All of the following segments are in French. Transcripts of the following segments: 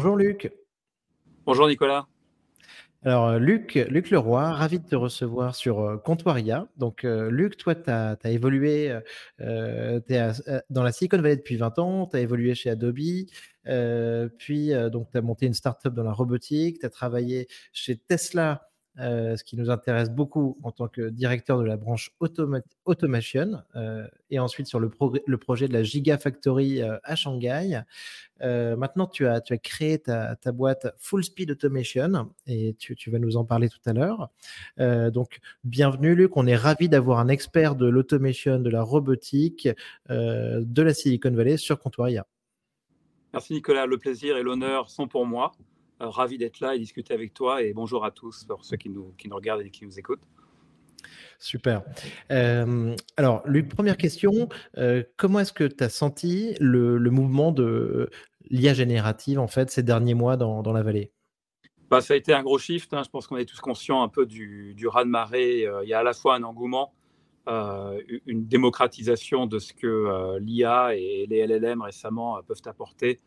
Bonjour Luc. Bonjour Nicolas. Alors, euh, Luc, Luc Leroy, ravi de te recevoir sur euh, Comptoiria. Donc, euh, Luc, toi, tu as, évolué dans la Silicon Valley depuis 20 ans, tu as évolué chez Adobe, puis donc tu as monté une startup dans la robotique, tu as travaillé chez Tesla euh, ce qui nous intéresse beaucoup en tant que directeur de la branche automation, euh, et ensuite sur le, projet de la Gigafactory euh, à Shanghai. maintenant, tu as, créé ta, boîte Full Speed Automation, et tu, tu, vas nous en parler tout à l'heure. donc, bienvenue Luc, on est ravi d'avoir un expert de l'automation, de la robotique, de la Silicon Valley sur Comptoiria. Merci Nicolas, le plaisir et l'honneur sont pour moi. Euh, ravi d'être là et discuter avec toi. Et bonjour à tous pour ceux qui nous, qui nous regardent et qui nous écoutent. Super. Euh, alors, Luc, première question. Euh, comment est-ce que tu as senti le, mouvement de l'IA générative en fait ces derniers mois dans, dans la vallée? Bah, Ça a été un gros shift. Hein. Je pense qu'on est tous conscients un peu du, du raz-de-marée. il y a à la fois un engouement, une démocratisation de ce que l'IA et les LLM récemment peuvent apporter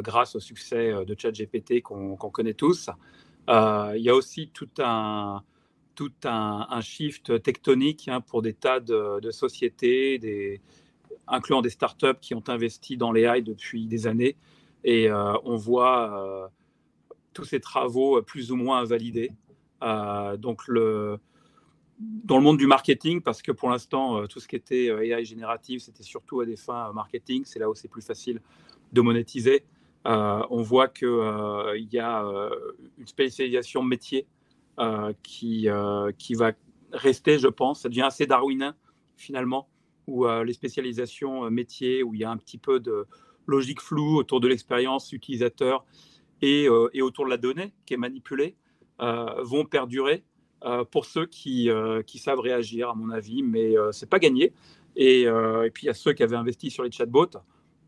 grâce au succès euh, de ChatGPT qu'on connaît tous. Euh, il y a aussi tout un, tout un, shift tectonique hein, pour des tas de, sociétés, incluant des startups qui ont investi dans l'AI depuis des années. Et on voit tous ces travaux plus ou moins invalidés. donc, dans le monde du marketing, parce que pour l'instant, tout ce qui était AI générative, c'était surtout à des fins marketing. C'est là où c'est plus facile de monétiser. Euh, on voit qu'il euh, y a euh, une spécialisation métier qui, qui va rester, je pense. Ça devient assez darwinien, finalement, où les spécialisations métiers, où il y a un petit peu de logique floue autour de l'expérience utilisateur et, et, autour de la donnée qui est manipulée, vont perdurer pour ceux qui, qui, savent réagir, à mon avis, mais ce c'est pas gagné. Et, et, puis il y a ceux qui avaient investi sur les chatbots.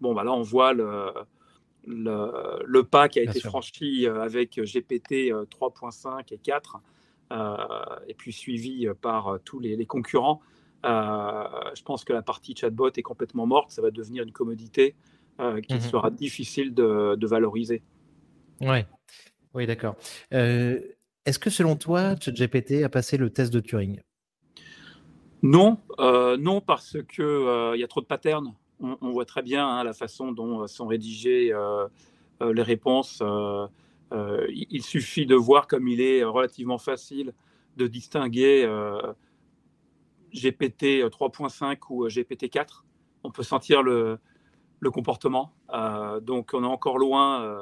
Bon, bah là, on voit le, le, pas qui a été franchi euh, avec GPT 3.5 euh, et 4, euh, et puis suivi par tous les, concurrents. je pense que la partie chatbot est complètement morte. Ça va devenir une commodité qu'il mhm. sera difficile de, valoriser. Ouais. Oui, d'accord. Est-ce que selon toi, ChatGPT a passé le test de Turing? Non, non parce qu'il il y a trop de patterns on, voit très bien hein, la façon dont euh, sont rédigées euh, euh, les réponses. il suffit de voir comme il est relativement facile de distinguer GPT 3.5 ou GPT 4. On peut sentir le, comportement. donc on est encore loin.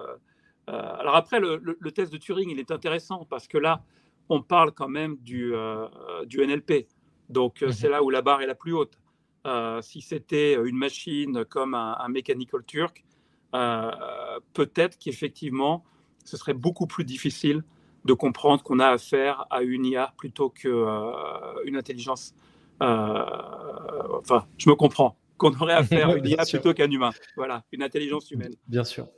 alors après, le, test de Turing, il est intéressant parce que là, on parle quand même du, du NLP. Donc mhm. c'est là où la barre est la plus haute. Euh, si c'était une machine comme un, Mechanical Turk, euh, peut-être qu'effectivement, ce serait beaucoup plus difficile de comprendre qu'on a affaire à une IA plutôt qu'une euh, intelligence. enfin, je me comprends qu'on aurait affaire à une IA plutôt qu'un humain. Voilà, une intelligence humaine. Bien sûr,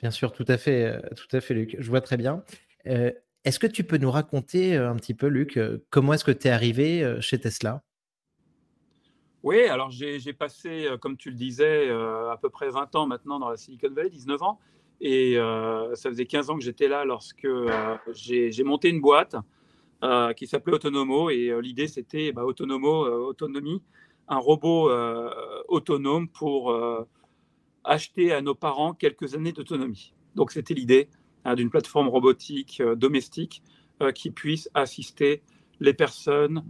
bien sûr, tout à fait, tout à fait, Luc. Je vois très bien. est-ce que tu peux nous raconter un petit peu, Luc, comment est-ce que tu es arrivé chez Tesla? Oui, alors j'ai passé, euh, comme tu le disais, euh, à peu près 20 ans maintenant dans la Silicon Valley, 19 ans. Et euh, ça faisait 15 ans que j'étais là lorsque j'ai monté une boîte qui s'appelait Autonomo. Et l'idée, c'était bah, Autonomo, autonomie, un robot autonome pour acheter à nos parents quelques années d'autonomie. Donc c'était l'idée hein, d'une plateforme robotique domestique qui puisse assister les personnes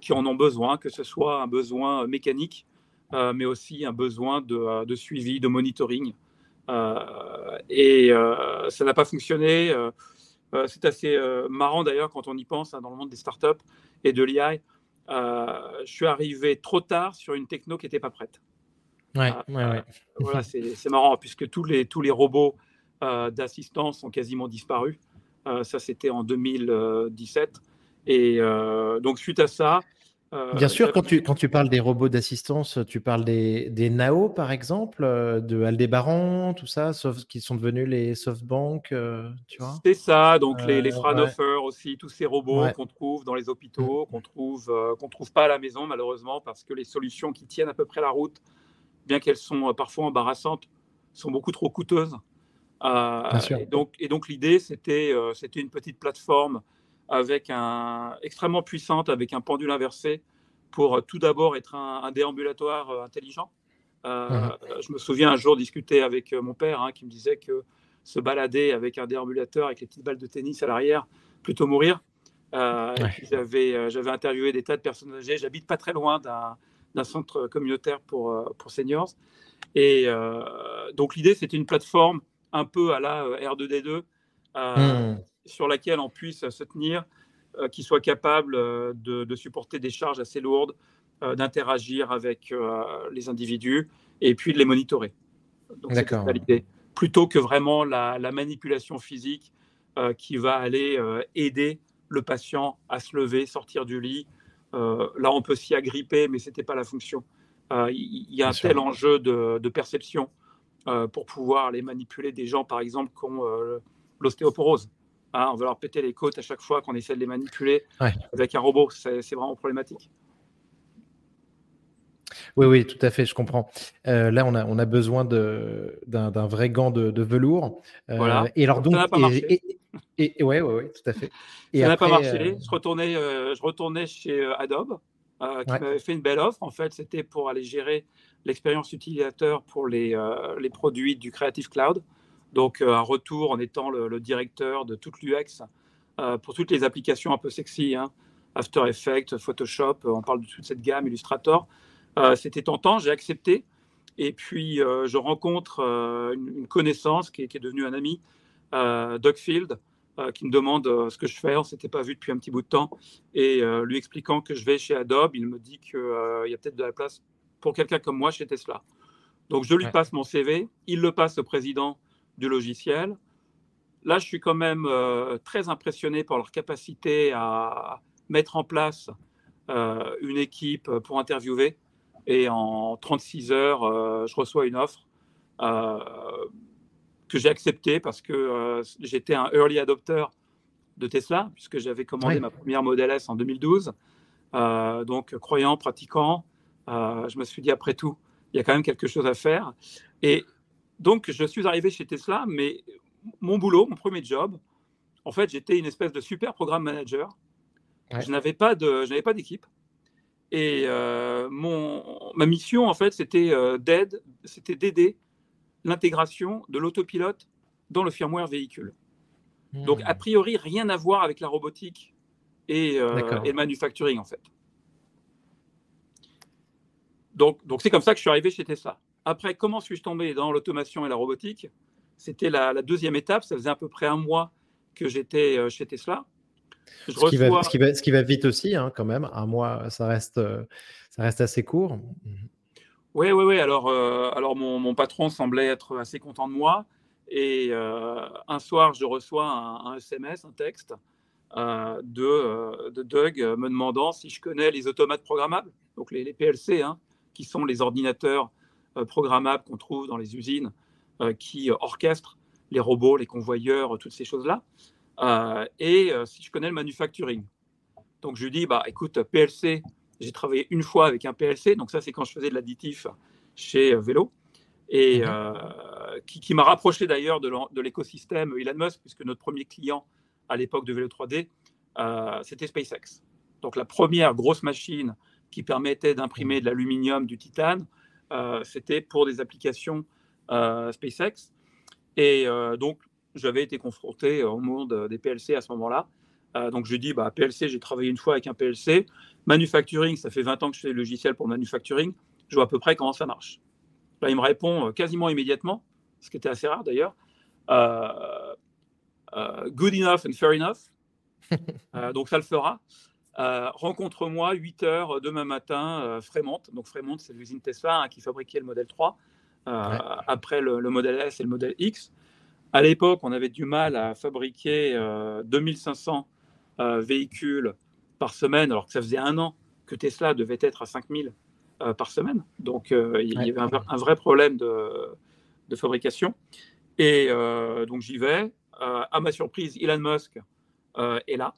qui en ont besoin, que ce soit un besoin mécanique, euh, mais aussi un besoin de, euh, suivi, de monitoring. et ça n'a pas fonctionné. c'est assez marrant d'ailleurs quand on y pense hein, dans le monde des startups et de l'IA. je suis arrivé trop tard sur une techno qui n'était pas prête. Ouais, ouais, voilà, c'est marrant puisque tous les, tous les robots d'assistance ont quasiment disparu. ça, c'était en 2017. Et euh, donc, suite à ça, euh, Bien sûr, quand tu, quand tu parles des robots d'assistance, tu parles des, des NAO, par exemple, euh, de Aldébaran, tout ça, sauf, qui sont devenus les SoftBank, tu vois C'est ça, donc les, les Fraunhofer aussi, tous ces robots qu'on trouve dans les hôpitaux, mmh. qu'on trouve, qu'on trouve pas à la maison, malheureusement, parce que les solutions qui tiennent à peu près la route, bien qu'elles sont parfois embarrassantes, sont beaucoup trop coûteuses. et donc, et donc l'idée, c'était c'était une petite plateforme avec un extrêmement puissante, avec un pendule inversé, pour tout d'abord être un, déambulatoire intelligent. Mmh. Je me souviens un jour discuter avec mon père, hein, qui me disait que se balader avec un déambulateur avec les petites balles de tennis à l'arrière, plutôt mourir. Euh, j'avais, euh, j'avais interviewé des tas de personnes âgées. J'habite pas très loin d'un, d'un centre communautaire pour, euh, pour seniors. Et donc l'idée, c'était une plateforme un peu à la R2D2 hmm. Sur laquelle on puisse se tenir, qui soit capable de, de, supporter des charges assez lourdes, d'interagir avec les individus et puis de les monitorer. Donc, D'accord. C'est l'idée. Plutôt que vraiment la, la manipulation physique qui va aller aider le patient à se lever, sortir du lit. Euh, là, on peut s'y agripper, mais ce n'était pas la fonction. Euh, il y, a un tel enjeu de, perception euh, pour pouvoir aller manipuler des gens, par exemple, qui ont l'ostéoporose. Hein, on va leur péter les côtes à chaque fois qu'on essaie de les manipuler avec un robot. C'est vraiment problématique. Oui, oui, tout à fait, je comprends. là, on a, on a besoin d'un vrai gant de, velours. voilà. Et alors, donc, et, ouais, ouais, ouais, tout à fait. Et ça n'a pas marché. Euh, je, retournais, euh, je retournais chez euh, Adobe, qui m'avait fait une belle offre. En fait, c'était pour aller gérer l'expérience utilisateur pour les, les produits du Creative Cloud. Donc, un retour en étant le, directeur de toute l'UX pour toutes les applications un peu sexy, hein. After Effects, Photoshop, on parle de toute cette gamme, Illustrator. c'était tentant, j'ai accepté. Et puis, je rencontre une, connaissance qui est, qui est, devenue un ami, euh, Doug Field, euh, qui me demande euh, ce que je fais. On ne s'était pas vu depuis un petit bout de temps. Et lui expliquant que je vais chez Adobe, il me dit qu'il y a peut-être de la place pour quelqu'un comme moi chez Tesla. Donc je lui passe mon CV, il le passe au président du logiciel. Là, je suis quand même très impressionné par leur capacité à mettre en place une équipe pour interviewer. Et en 36 heures, je reçois une offre que j'ai accepté parce que euh, j'étais un early adopter de Tesla, puisque j'avais commandé ma première Model S en 2012. Euh, donc, croyant, pratiquant, euh, je me suis dit, après tout, il y a quand même quelque chose à faire. Et donc, je suis arrivé chez Tesla, mais mon boulot, mon premier job, en fait, j'étais une espèce de super programme manager. Je n'avais pas de, je n'avais pas d'équipe. Et mon, ma mission, en fait, c'était d'aide, c'était d'aider l'intégration de l'autopilote dans le firmware véhicule. Donc, a hmm. priori, rien à voir avec la robotique et, euh, le manufacturing, en fait. Donc, donc c'est comme ça que je suis arrivé chez Tesla. Après, comment suis-je tombé dans l'automation et la robotique? C'était la, deuxième étape. Ça faisait à peu près un mois que j'étais euh, chez Tesla. ce, qui va, ce, qui va, vite aussi, hein, quand même. Un mois, ça reste, euh, ça reste assez court. Oui, oui, oui. Alors, euh, alors mon, patron semblait être assez content de moi. Et euh, un soir, je reçois un, SMS, un texte euh, de, de, Doug me demandant si je connais les automates programmables, donc les, PLC, hein, qui sont les ordinateurs programmables qu'on trouve dans les usines, qui orchestrent les robots, les convoyeurs, toutes ces choses-là. et si je connais le manufacturing. Donc je lui dis, bah, écoute, PLC, j'ai travaillé une fois avec un PLC, donc ça c'est quand je faisais de l'additif chez euh, Vélo, et mhm. euh, qui, m'a rapproché d'ailleurs de l'écosystème Elon Musk, puisque notre premier client à l'époque de Vélo 3D, euh, c'était SpaceX. Donc la première grosse machine qui permettait d'imprimer mhm. de l'aluminium, du titane, c'était pour des applications SpaceX. Et donc j'avais été confronté au monde des PLC à ce moment-là. donc je dis, bah, PLC, j'ai travaillé une fois avec un PLC. Manufacturing, ça fait 20 ans que je fais le logiciel pour manufacturing. Je vois à peu près comment ça marche. Là, il me répond euh, quasiment immédiatement, ce qui était assez rare d'ailleurs. Euh, euh, good enough and fair enough. donc, ça le fera. Rencontre-moi 8 heures demain matin, Fremont. Donc, Fremont, c'est l'usine Tesla hein, qui fabriquait le modèle 3. Après le, le, modèle S et le modèle X. À l'époque, on avait du mal à fabriquer 2500 véhicules par semaine, alors que ça faisait un an que Tesla devait être à 5000 euh, par semaine. Donc, euh, il y avait un, vrai problème de, fabrication. Et euh, donc, j'y vais. à ma surprise, Elon Musk est là.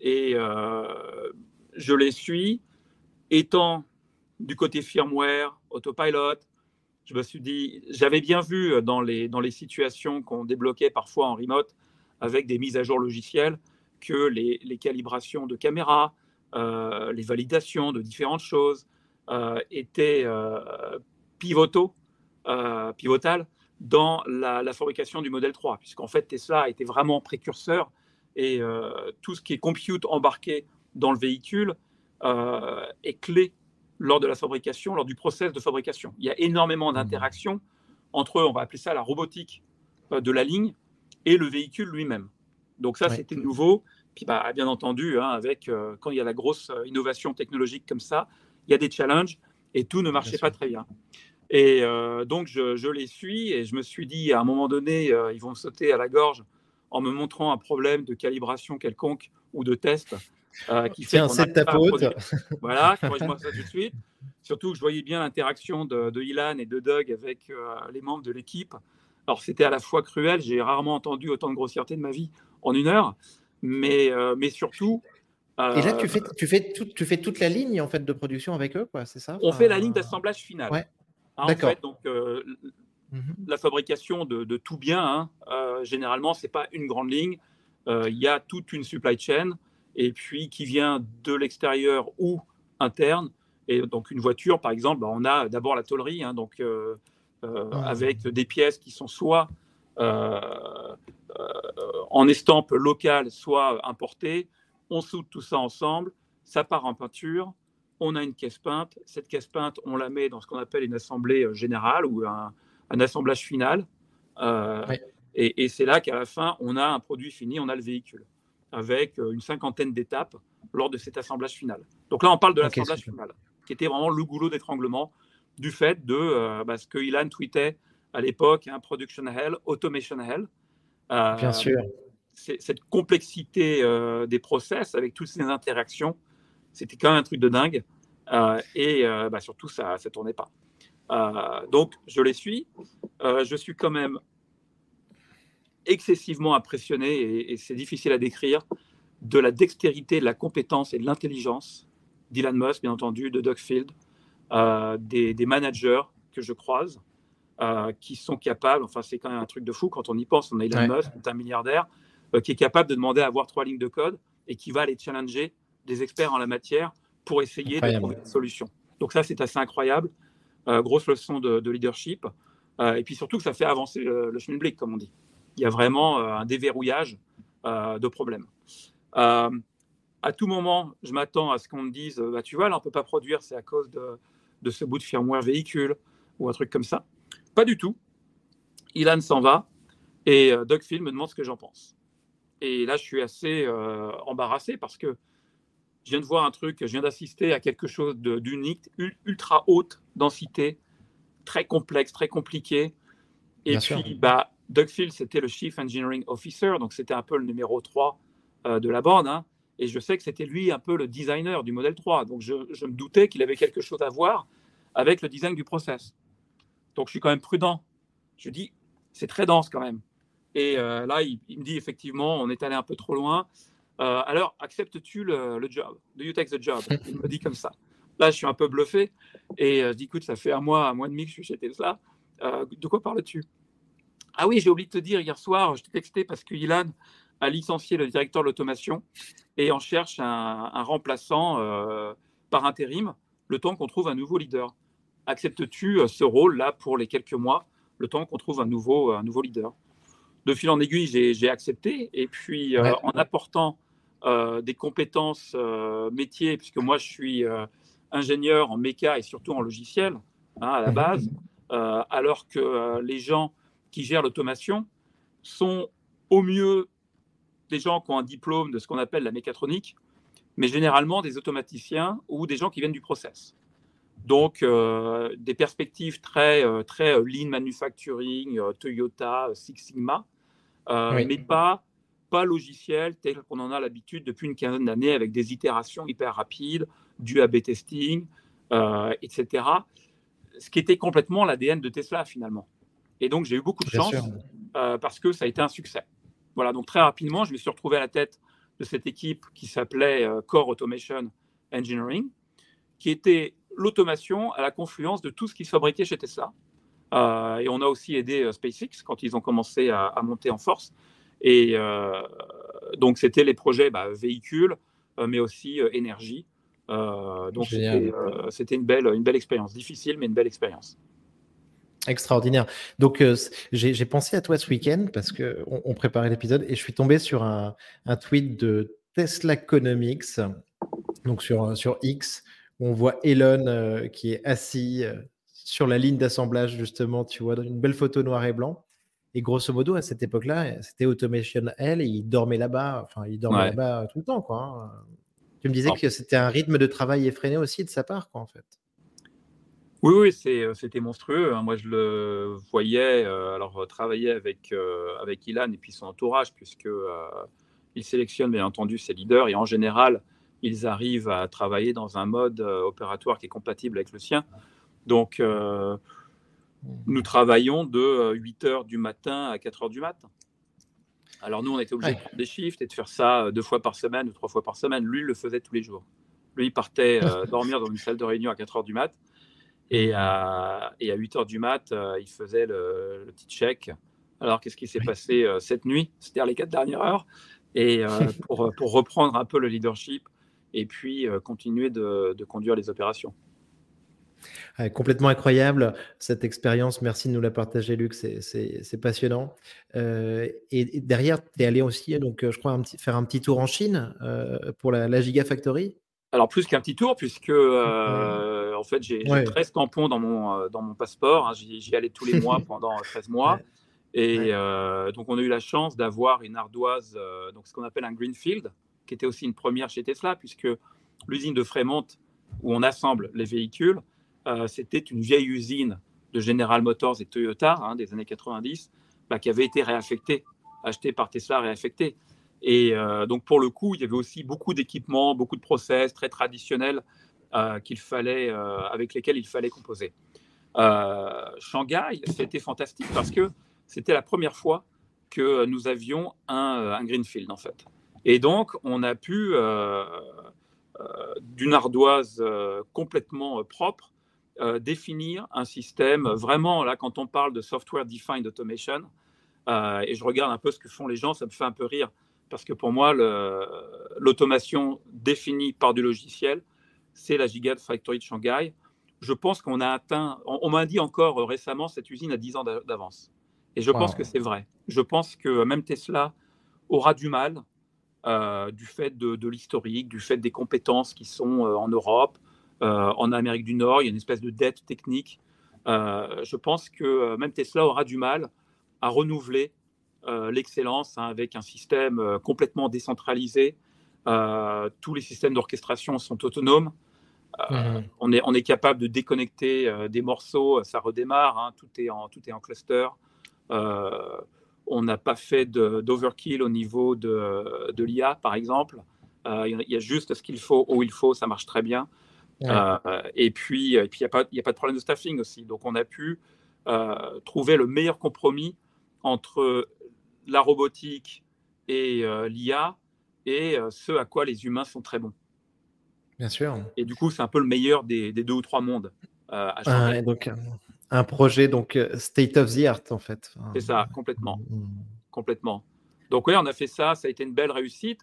Et je les suis, étant du côté firmware, autopilot, je me suis dit, j'avais bien vu dans les, dans les situations qu'on débloquait parfois en remote avec des mises à jour logicielles que les, les calibrations de caméras, euh, les validations de différentes choses euh, étaient euh, pivotaux, pivotales dans la, la, fabrication du modèle 3, puisqu'en fait Tesla était vraiment précurseur et tout ce qui est compute embarqué dans le véhicule est clé lors de la fabrication, lors du process de fabrication. Il y a énormément mmh. d'interactions entre, on va appeler ça la robotique de la ligne et le véhicule lui-même. Donc ça, c'était nouveau. Puis bah, bien entendu, hein, avec, euh, quand il y a la grosse euh, innovation technologique comme ça, il y a des challenges et tout ne marchait pas très bien. Et euh, donc, je, les suis et je me suis dit, à un moment donné, ils vont me sauter à la gorge en me montrant un problème de calibration quelconque ou de test qui fait c'est ta faute. Voilà, corrige-moi ça tout de suite. Surtout que je voyais bien l'interaction de, de, Ilan et de Doug avec les membres de l'équipe. Alors, c'était à la fois cruel, j'ai rarement entendu autant de grossièreté de ma vie en une heure, mais, euh, mais surtout. et là, tu euh, fais, tu, fais tout, tu fais toute la ligne en fait, de production avec eux, quoi, c'est ça? On fait la ligne d'assemblage final. Ouais. Hein, donc, euh, mhm. la fabrication de, de tout bien, hein, généralement, c'est pas une grande ligne. Il y a toute une supply chain, et puis qui vient de l'extérieur ou interne. Et donc, une voiture, par exemple, bah, on a d'abord la tôlerie, hein, donc, ah. avec des pièces qui sont soit en estampe locale, soit importée. On soude tout ça ensemble, ça part en peinture, on a une caisse peinte. Cette caisse peinte, on la met dans ce qu'on appelle une assemblée euh, générale ou un, assemblage final. Euh, et, c'est là qu'à la fin, on a un produit fini, on a le véhicule, avec euh, une cinquantaine d'étapes lors de cet assemblage final. Donc là, on parle de l'assemblage final, qui était vraiment le goulot d'étranglement du fait de bah, ce que Ilan tweetait à l'époque, un hein, production hell, automation hell. Bien euh, sûr. Cette complexité euh, des process avec toutes ces interactions, c'était quand même un truc de dingue. Euh, et bah, surtout, ça ne tournait pas. Donc, je les suis. je suis quand même excessivement impressionné, et, c'est difficile à décrire, de la dextérité, de la compétence et de l'intelligence d'Elon Musk, bien entendu, de Doug Field, des, des, managers que je croise, euh, qui sont capables, enfin c'est quand même un truc de fou quand on y pense, on a Elon Musk, un milliardaire, euh, qui est capable de demander à avoir trois lignes de code et qui va aller challenger des experts en la matière pour essayer de trouver une solution. Donc ça c'est assez incroyable, euh, grosse leçon de, leadership, et puis surtout que ça fait avancer le, chemin de comme on dit. Il y a vraiment un déverrouillage de problèmes. à tout moment, je m'attends à ce qu'on me dise, bah, tu vois, là, on ne peut pas produire, c'est à cause de, ce bout de firmware véhicule ou un truc comme ça. Pas du tout. Ilan s'en va et euh, Doug Phil me demande ce que j'en pense. Et là, je suis assez euh, embarrassé parce que je viens de voir un truc, je viens d'assister à quelque chose d'unique, ultra haute densité, très complexe, très compliqué. Et puis, bah, Doug Phil, c'était le Chief Engineering Officer, donc c'était un peu le numéro 3 euh, de la bande. Hein. et je sais que c'était lui un peu le designer du modèle 3. Donc je, je me doutais qu'il avait quelque chose à voir avec le design du process. Donc, je suis quand même prudent. Je dis, c'est très dense quand même. Et euh, là, il, me dit effectivement, on est allé un peu trop loin. Euh, alors, acceptes-tu le, job? Do you take the job? Il me dit comme ça. Là, je suis un peu bluffé. Et euh, je dis, écoute, ça fait un mois, un mois et demi que je suis chez Tesla. de quoi parles-tu? Ah oui, j'ai oublié de te dire, hier soir, je t'ai texté parce que Ilan a licencié le directeur de l'automation et on cherche un, un remplaçant par intérim le temps qu'on trouve un nouveau leader acceptes-tu euh, ce rôle-là pour les quelques mois, le temps qu'on trouve un nouveau, un nouveau leader? De fil en aiguille, j'ai accepté. Et puis, euh, en apportant euh, des compétences métiers, puisque moi, je suis ingénieur en méca et surtout en logiciel, hein, à la mhm. base, alors que les gens qui gèrent l'automation sont au mieux des gens qui ont un diplôme de ce qu'on appelle la mécatronique, mais généralement des automaticiens ou des gens qui viennent du process. Donc, euh, des perspectives très, euh, très euh, lean manufacturing, Toyota, Six Sigma, mais pas, pas logiciel tel qu'on en a l'habitude depuis une quinzaine d'années avec des itérations hyper rapides, du A-B testing, etc. Ce qui était complètement l'ADN de Tesla finalement. Et donc, j'ai eu beaucoup de chance parce que ça a été un succès. Voilà, donc très rapidement, je me suis retrouvé à la tête de cette équipe qui s'appelait Core Automation Engineering, qui était l'automation à la confluence de tout ce qui se fabriquait chez Tesla. et on a aussi aidé SpaceX quand ils ont commencé à, monter en force. Et donc, c'était les projets bah, véhicules, mais aussi énergie. donc, c'était une belle, une belle expérience. Difficile, mais une belle expérience. Extraordinaire. Donc, j'ai pensé à toi ce week-end parce qu'on on préparait l'épisode et je suis tombé sur un, un tweet de Tesla Economics, donc sur, sur X, où on voit Elon qui est assis sur la ligne d'assemblage, justement, tu vois, dans une belle photo noir et blanc. Et grosso modo, à cette époque-là, c'était Automation L et il dormait là-bas, enfin, il dormait là-bas tout le temps, quoi. Hein. Tu me disais que c'était un rythme de travail effréné aussi de sa part, quoi, en fait. Oui, oui, c'était monstrueux. Hein. Moi, je le voyais, alors travailler avec, avec Ilan et puis son entourage, puisque il sélectionne bien entendu ses leaders et en général, ils arrivent à travailler dans un mode opératoire qui est compatible avec le sien. Donc, euh, nous travaillons de 8 euh, heures du matin à 4 heures du matin. Alors, nous, on était obligés de prendre des shifts et de faire ça euh, deux fois par semaine ou trois fois par semaine. Lui, il le faisait tous les jours. Lui, il partait dormir dans une salle de réunion à 4 heures du mat. Et à, et à 8 heures du mat, il faisait le, petit check. Alors, qu'est-ce qui s'est passé cette nuit, c'est-à-dire les quatre dernières heures, et pour, pour, reprendre un peu le leadership et puis continuer de, de conduire les opérations complètement incroyable cette expérience. Merci de nous la partager, Luc. C'est passionnant. Euh, et, derrière, tu es allé aussi, donc, euh, je crois, faire un petit tour en Chine euh, pour la, la, Gigafactory? Alors, plus qu'un petit tour, puisque en fait, j'ai 13 tampons dans mon, dans mon passeport. Hein. J'y allais tous les mois pendant 13 mois. Et donc, on a eu la chance d'avoir une ardoise, donc ce qu'on appelle un greenfield, qui était aussi une première chez Tesla, puisque l'usine de Fremont, où on assemble les véhicules, euh, c'était une vieille usine de General Motors et Toyota hein, des années 90 bah, qui avait été réaffectée, achetée par Tesla, réaffectée. Et euh, donc pour le coup, il y avait aussi beaucoup d'équipements, beaucoup de process très traditionnels euh, qu'il fallait, avec lesquels il fallait composer. Shanghai, c'était fantastique parce que c'était la première fois que nous avions un, un, greenfield en fait. Et donc on a pu d'une ardoise complètement propre euh, définir un système vraiment, là, quand on parle de software defined automation, euh, et je regarde un peu ce que font les gens, ça me fait un peu rire, parce que pour moi, l'automation définie par du logiciel, c'est la Gigafactory de Shanghai. Je pense qu'on a atteint, on, m'a dit encore récemment, cette usine a 10 ans d'avance. Et je pense que c'est vrai. Je pense que même Tesla aura du mal, euh, du fait de, de l'historique, du fait des compétences qui sont en Europe, euh, en Amérique du Nord, il y a une espèce de dette technique. Euh, je pense que euh, même Tesla aura du mal à renouveler l'excellence hein, avec un système complètement décentralisé. tous les systèmes d'orchestration sont autonomes. Mhm. on, est, on est capable de déconnecter des morceaux, ça redémarre, hein, tout, est en, tout est en cluster. on n'a pas fait d'overkill au niveau de, de l'IA, par exemple. Il y a juste ce qu'il faut, où il faut, ça marche très bien. Euh, et puis, il n'y a, pas, a pas de problème de staffing aussi. Donc, on a pu euh, trouver le meilleur compromis entre la robotique et euh, l'IA et ce à quoi les humains sont très bons. Bien sûr. Et du coup, c'est un peu le meilleur des, deux ou trois mondes. à donc, un projet donc state of the art en fait. C'est ça, complètement, mm. complètement. Donc oui, on a fait ça, ça a été une belle réussite.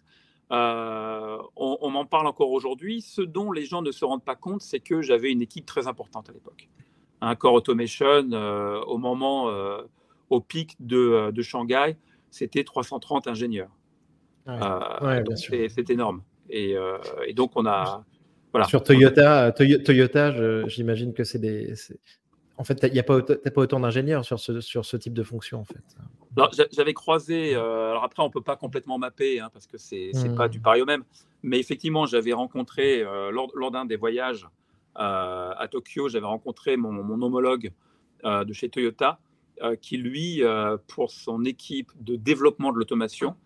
Euh, on, m'en parle encore aujourd'hui. Ce dont les gens ne se rendent pas compte, c'est que j'avais une équipe très importante à l'époque. Un Core Automation, euh, au moment, euh, au pic de, Shanghai, c'était 330 ingénieurs. c'est énorme. Et, donc, on a. Voilà. Sur Toyota, Toyota j'imagine que c'est des, en fait, il n'y a pas, pas autant d'ingénieurs sur ce, sur ce type de fonction, en fait. J'avais croisé, euh, alors après, on ne peut pas complètement mapper, hein, parce que ce n'est pas hmm. du pareil au même, mais effectivement, j'avais rencontré, euh, lors, lors d'un des voyages euh, à Tokyo, j'avais rencontré mon, mon homologue de chez Toyota, qui, lui, pour son équipe de développement de l'automation,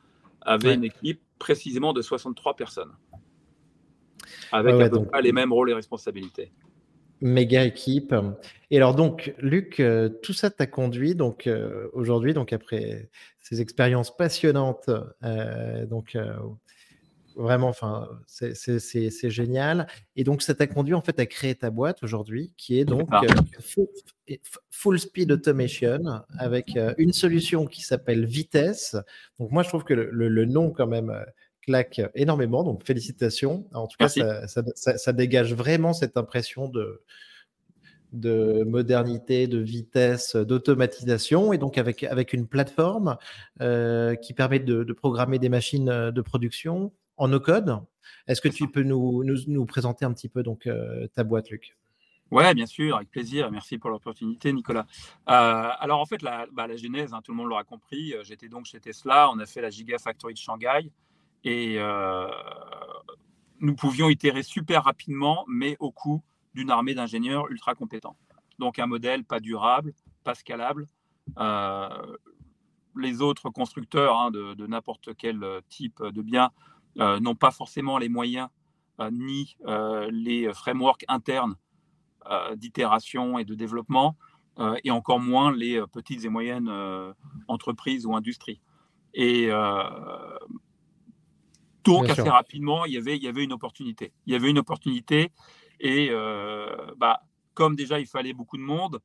avait une équipe précisément de 63 personnes, avec à peu près les mêmes rôles et responsabilités méga équipe. Et alors donc, Luc, euh, tout ça t'a conduit donc euh, aujourd'hui, donc après ces expériences passionnantes, euh, donc Vraiment, enfin, c'est génial. Et donc, ça t'a conduit en fait à créer ta boîte aujourd'hui, qui est donc full, Speed Automation, avec une solution qui s'appelle Vitesse. Donc, moi, je trouve que le, nom quand même claque énormément. Donc, félicitations. En tout cas, ça, dégage vraiment cette impression de, de modernité, de vitesse, d'automatisation, et donc avec, avec une plateforme qui permet de, de, programmer des machines de production, en no-code. Est-ce que tu peux nous, nous, présenter un petit peu donc, euh, ta boîte, Luc? Oui, bien sûr, avec plaisir. Merci pour l'opportunité, Nicolas. Euh, alors, en fait, la, bah, la genèse, hein, tout le monde l'aura compris, euh, j'étais donc chez Tesla, on a fait la Gigafactory de Shanghai et nous pouvions itérer super rapidement, mais au coût d'une armée d'ingénieurs ultra compétents. Donc, un modèle pas durable, pas scalable. les autres constructeurs hein, de, n'importe quel type de bien euh, n'ont pas forcément les moyens euh, ni euh, les frameworks internes d'itération et de développement, et encore moins les petites et moyennes entreprises ou industries. Et donc, assez rapidement, il y, avait, il y avait une opportunité. Il y avait une opportunité. Et bah, comme déjà, il fallait beaucoup de monde,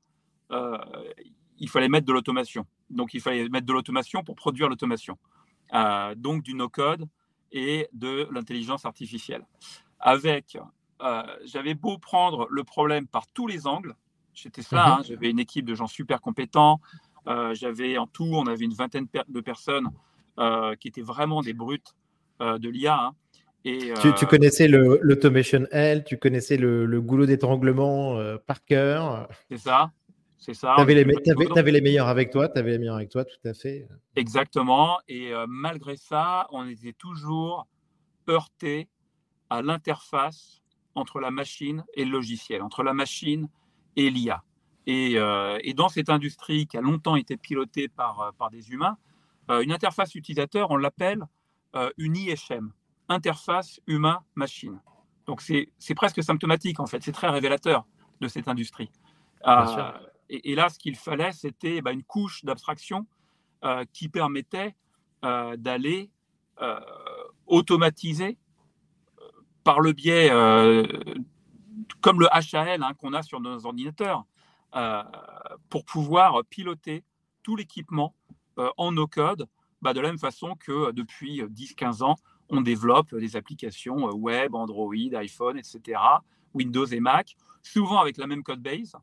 il fallait mettre de l'automation. Donc, il fallait mettre de l'automation pour produire l'automation. donc, du no-code et de l'intelligence artificielle. Avec, euh, j'avais beau prendre le problème par tous les angles, j'étais ça, mhm. hein, j'avais une équipe de gens super compétents, euh, j'avais en tout, on avait une vingtaine de personnes euh, qui étaient vraiment des brutes de l'IA. Hein. Et, tu, connaissais l'automation L, tu connaissais le, le goulot d'étranglement par cœur. C'est ça. C'est ça. Tu avais, les meilleurs avec toi, tu avais les meilleurs avec toi, tout à fait. Exactement. Et euh, malgré ça, on était toujours heurté à l'interface entre la machine et le logiciel, entre la machine et l'IA. Euh, et, dans cette industrie qui a longtemps été pilotée par, euh, par des humains, une interface utilisateur, on l'appelle une IHM, interface humain-machine. Donc c'est presque symptomatique en fait, c'est très révélateur de cette industrie. Et, là, ce qu'il fallait, c'était bah, une couche d'abstraction euh, qui permettait euh, d'aller euh, automatiser par le biais, comme le HAL hein, qu'on a sur nos ordinateurs, pour pouvoir piloter tout l'équipement en no-code, bah, de la même façon que depuis 10-15 ans, on développe des applications web, Android, iPhone, etc., Windows et Mac, souvent avec la même code base,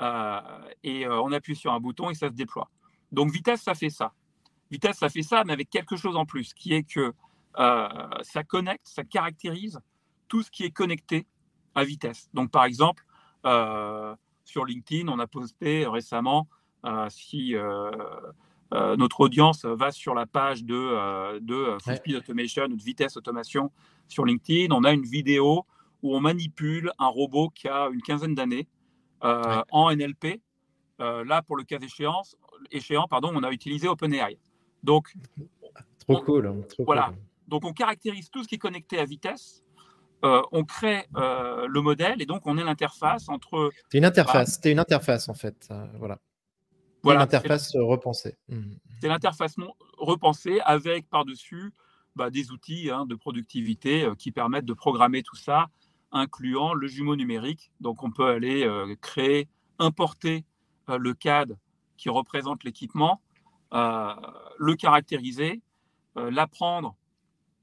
euh, et euh, on appuie sur un bouton et ça se déploie. Donc vitesse, ça fait ça. Vitesse, ça fait ça, mais avec quelque chose en plus, qui est que euh, ça connecte, ça caractérise tout ce qui est connecté à vitesse. Donc par exemple, sur LinkedIn, on a posté récemment, si notre audience va sur la page de, de Full Speed Automation ou de Vitesse Automation sur LinkedIn, on a une vidéo où on manipule un robot qui a une quinzaine d'années euh, en NLP. Euh, là, pour le cas échéant, échéant pardon, on a utilisé OpenAI. Donc, trop cool. Hein, voilà. Donc, on caractérise tout ce qui est connecté à vitesse. Euh, on crée le modèle et donc on est l'interface entre. C'est une interface. C'était une interface en fait. voilà. Voilà. Une interface repensée. Mmh. C'est l'interface repensée avec par-dessus bah, des outils hein, de productivité qui permettent de programmer tout ça incluant le jumeau numérique. Donc on peut aller euh, créer, importer euh, le CAD qui représente l'équipement, euh, le caractériser, l'apprendre,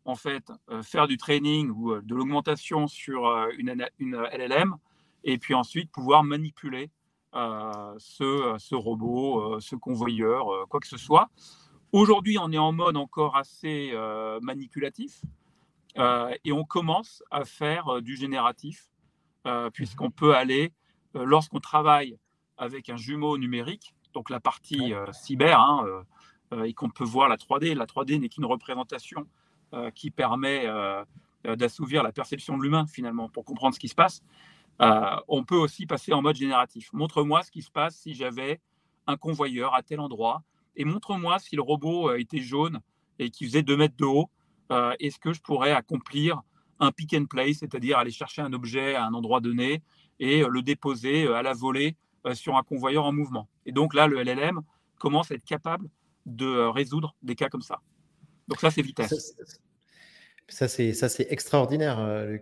en fait, faire du training ou de l'augmentation sur une, une, LLM, et puis ensuite pouvoir manipuler ce, ce, robot, ce convoyeur, quoi que ce soit. Aujourd'hui, on est en mode encore assez manipulatif. Euh, et on commence à faire euh, du génératif, euh, puisqu'on peut aller, lorsqu'on travaille avec un jumeau numérique, donc la partie cyber, hein, et qu'on peut voir la 3D, la 3D n'est qu'une représentation qui permet d'assouvir la perception de l'humain finalement pour comprendre ce qui se passe. On peut aussi passer en mode génératif. Montre-moi ce qui se passe si j'avais un convoyeur à tel endroit et montre-moi si le robot était jaune et qui faisait 2 mètres de haut euh, est-ce que je pourrais accomplir un pick and place, c'est-à-dire aller chercher un objet à un endroit donné et euh, le déposer euh, à la volée sur un convoyeur en mouvement? Et donc là, le LLM commence à être capable de résoudre des cas comme ça. Donc ça, c'est vitesse. Ça, c'est extraordinaire, euh,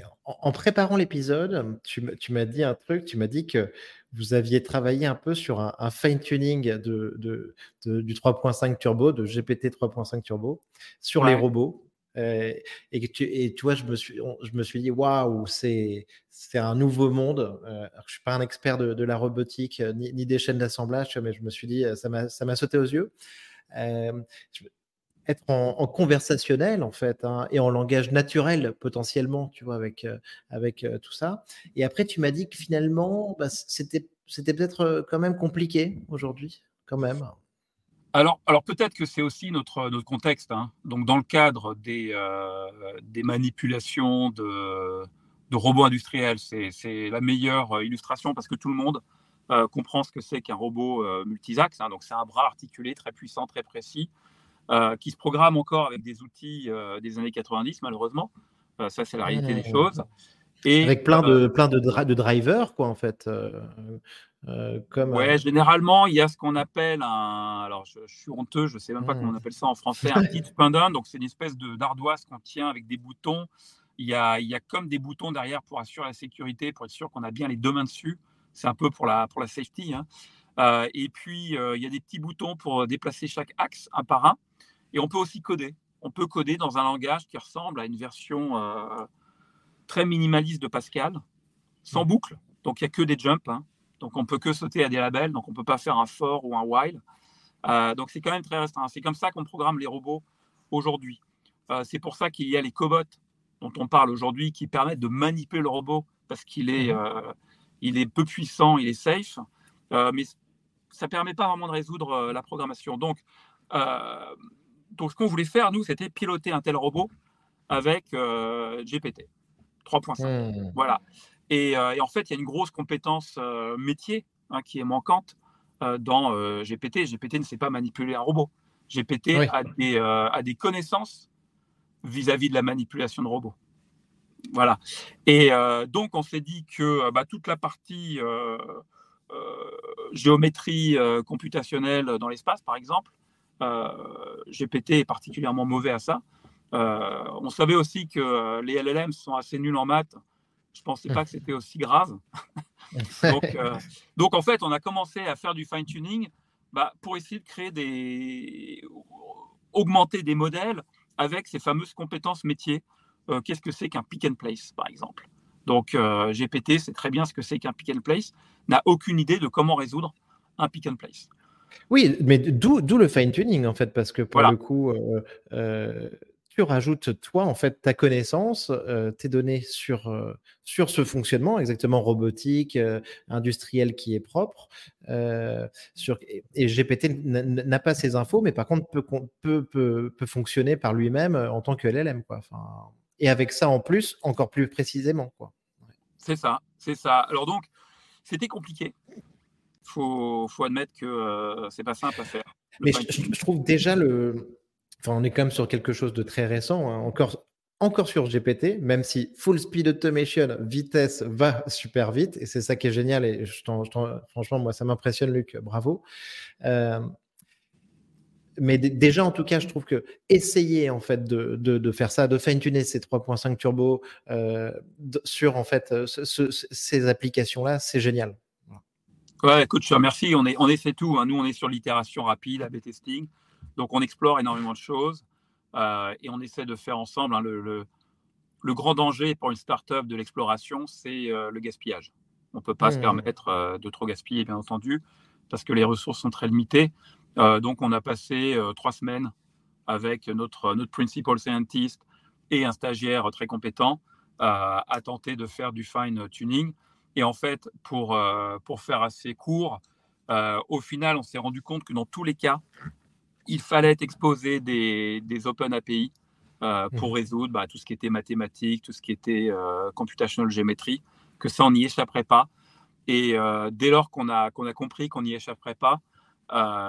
euh, En, préparant l'épisode, tu, tu m'as dit un truc, tu m'as dit que vous aviez travaillé un peu sur un, fine-tuning de, de, du 3.5 turbo, de GPT 3.5 turbo, sur les robots. Euh, et, tu, et tu vois, je me suis, je me suis dit, waouh, c'est, un nouveau monde. je ne suis pas un expert de, de la robotique ni, ni, des chaînes d'assemblage, mais je me suis dit, ça m'a, ça m'a sauté aux yeux être en, conversationnel en fait hein, et en langage naturel potentiellement, tu vois, avec euh, avec euh, tout ça. Et après, tu m'as dit que finalement, bah, c'était c'était peut-être euh, quand même compliqué aujourd'hui, quand même. Alors, alors peut-être que c'est aussi notre, notre contexte. Hein. Donc, dans le cadre des, des manipulations de, de robots industriels, c'est la meilleure illustration parce que tout le monde comprend ce que c'est qu'un robot multisaxe. Hein. Donc, c'est un bras articulé très puissant, très précis, euh, qui se programme encore avec des outils euh, des années 90, malheureusement. Euh, ça, c'est la réalité des choses. Et, avec plein de, plein de, de drivers, quoi, en fait. comme, ouais, généralement, il y a ce qu'on appelle un. Alors, je, suis honteux, je ne sais même pas comment on hmm. appelle ça en français, un petit pendant. Donc, c'est une espèce d'ardoise qu'on tient avec des boutons. Il y, a, il y a comme des boutons derrière pour assurer la sécurité, pour être sûr qu'on a bien les deux mains dessus. C'est un peu pour la, pour la safety. Hein. et puis, il y a des petits boutons pour déplacer chaque axe un par un. Et on peut aussi coder. On peut coder dans un langage qui ressemble à une version euh, très minimaliste de Pascal, sans mmh. boucle. Donc il n'y a que des jumps. Hein. Donc on peut que sauter à des labels. Donc on ne peut pas faire un for ou un while. Euh, donc c'est quand même très restreint. C'est comme ça qu'on programme les robots aujourd'hui. Euh, c'est pour ça qu'il y a les cobots dont on parle aujourd'hui qui permettent de manipuler le robot parce qu'il est, mmh. il est peu puissant, il est safe. mais ça ne permet pas vraiment de résoudre la programmation. Donc, donc, ce qu'on voulait faire, nous, c'était piloter un tel robot avec euh, GPT 3.5. Hmm. Voilà. Euh, et, en fait, il y a une grosse compétence euh, métier hein, qui est manquante dans GPT. GPT ne sait pas manipuler un robot. GPT a, des, a, des, connaissances vis-à-vis de la manipulation de robots. Voilà. Et donc, on s'est dit que bah, toute la partie géométrie computationnelle dans l'espace, par exemple, GPT est particulièrement mauvais à ça. Euh, on savait aussi que les LLM sont assez nuls en maths. Je ne pensais pas que c'était aussi grave. Euh, donc, en fait, on a commencé à faire du fine-tuning bah, pour essayer de créer des. augmenter des modèles avec ces fameuses compétences métiers. Qu'est-ce que c'est qu'un pick and place, par exemple? Donc, GPT sait très bien ce que c'est qu'un pick and place, n'a aucune idée de comment résoudre un pick and place. Oui, mais d'où le fine-tuning, en fait, parce que pour le coup, euh, euh, tu rajoutes, toi, en fait, ta connaissance, euh, tes données sur, sur ce fonctionnement, exactement robotique, industriel qui est propre. sur, et, GPT n'a pas ces infos, mais par contre, peut, peut, peut, peut fonctionner par lui-même en tant que LLM. Quoi. Enfin, et avec ça, en plus, encore plus précisément. Quoi. C'est ça, c'est ça. Alors donc, c'était compliqué faut, faut admettre que euh, c'est pas simple à faire. Mais je, trouve déjà le. Enfin, on est quand même sur quelque chose de très récent, hein. encore, encore sur GPT, même si full speed automation, vitesse va super vite, et c'est ça qui est génial. Et je franchement, moi, ça m'impressionne, Luc. Bravo. Euh, mais déjà, en tout cas, je trouve que essayer en fait de, de, faire ça, de fine-tuner ces 3.5 turbo euh, sur en fait ces applications-là, c'est génial. Ouais, te remercie. On, est, on essaie tout. Hein. Nous, on est sur l'itération rapide, A-B testing. Donc, on explore énormément de choses euh, et on essaie de faire ensemble. Hein, le, le, grand danger pour une startup de l'exploration, c'est euh, le gaspillage. On ne peut pas se mmh. permettre euh, de trop gaspiller, bien entendu, parce que les ressources sont très limitées. donc, on a passé trois semaines avec notre, notre principal scientist et un stagiaire très compétent à tenter de faire du fine tuning. Et en fait, pour, euh, pour faire assez court, euh, au final, on s'est rendu compte que dans tous les cas, il fallait exposer des, des Open API euh, pour mmh. résoudre bah, tout ce qui était mathématiques, tout ce qui était computational geometry, que ça, on n'y échapperait pas. Et dès lors qu'on a, qu'on a compris qu'on n'y échapperait pas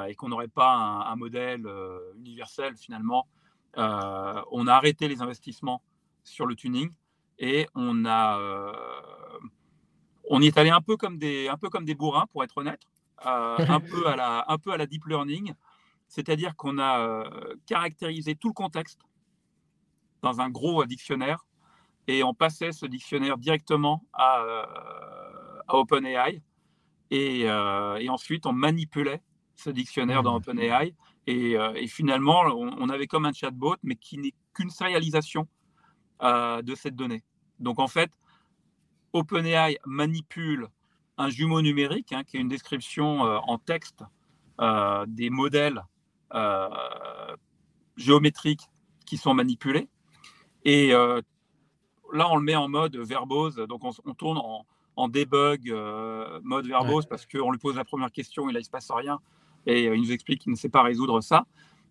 et qu'on n'aurait pas un, modèle universel finalement, on a arrêté les investissements sur le tuning et on a on y est allé un peu comme des, un peu comme des bourrins, pour être honnête, euh, un, peu à la, un peu à la deep learning, c'est-à-dire qu'on a euh, caractérisé tout le contexte dans un gros dictionnaire et on passait ce dictionnaire directement à, à OpenAI et, et, ensuite on manipulait ce dictionnaire dans mmh. OpenAI et, et finalement on, avait comme un chatbot mais qui n'est qu'une sérialisation de cette donnée. Donc en fait, OpenAI manipule un jumeau numérique, hein, qui est une description euh, en texte euh, des modèles euh, géométriques qui sont manipulés. Et là, on le met en mode verbose, donc on, tourne en, debug, mode verbose, parce qu'on lui pose la première question et là, il ne se passe rien. Et il nous explique qu'il ne sait pas résoudre ça.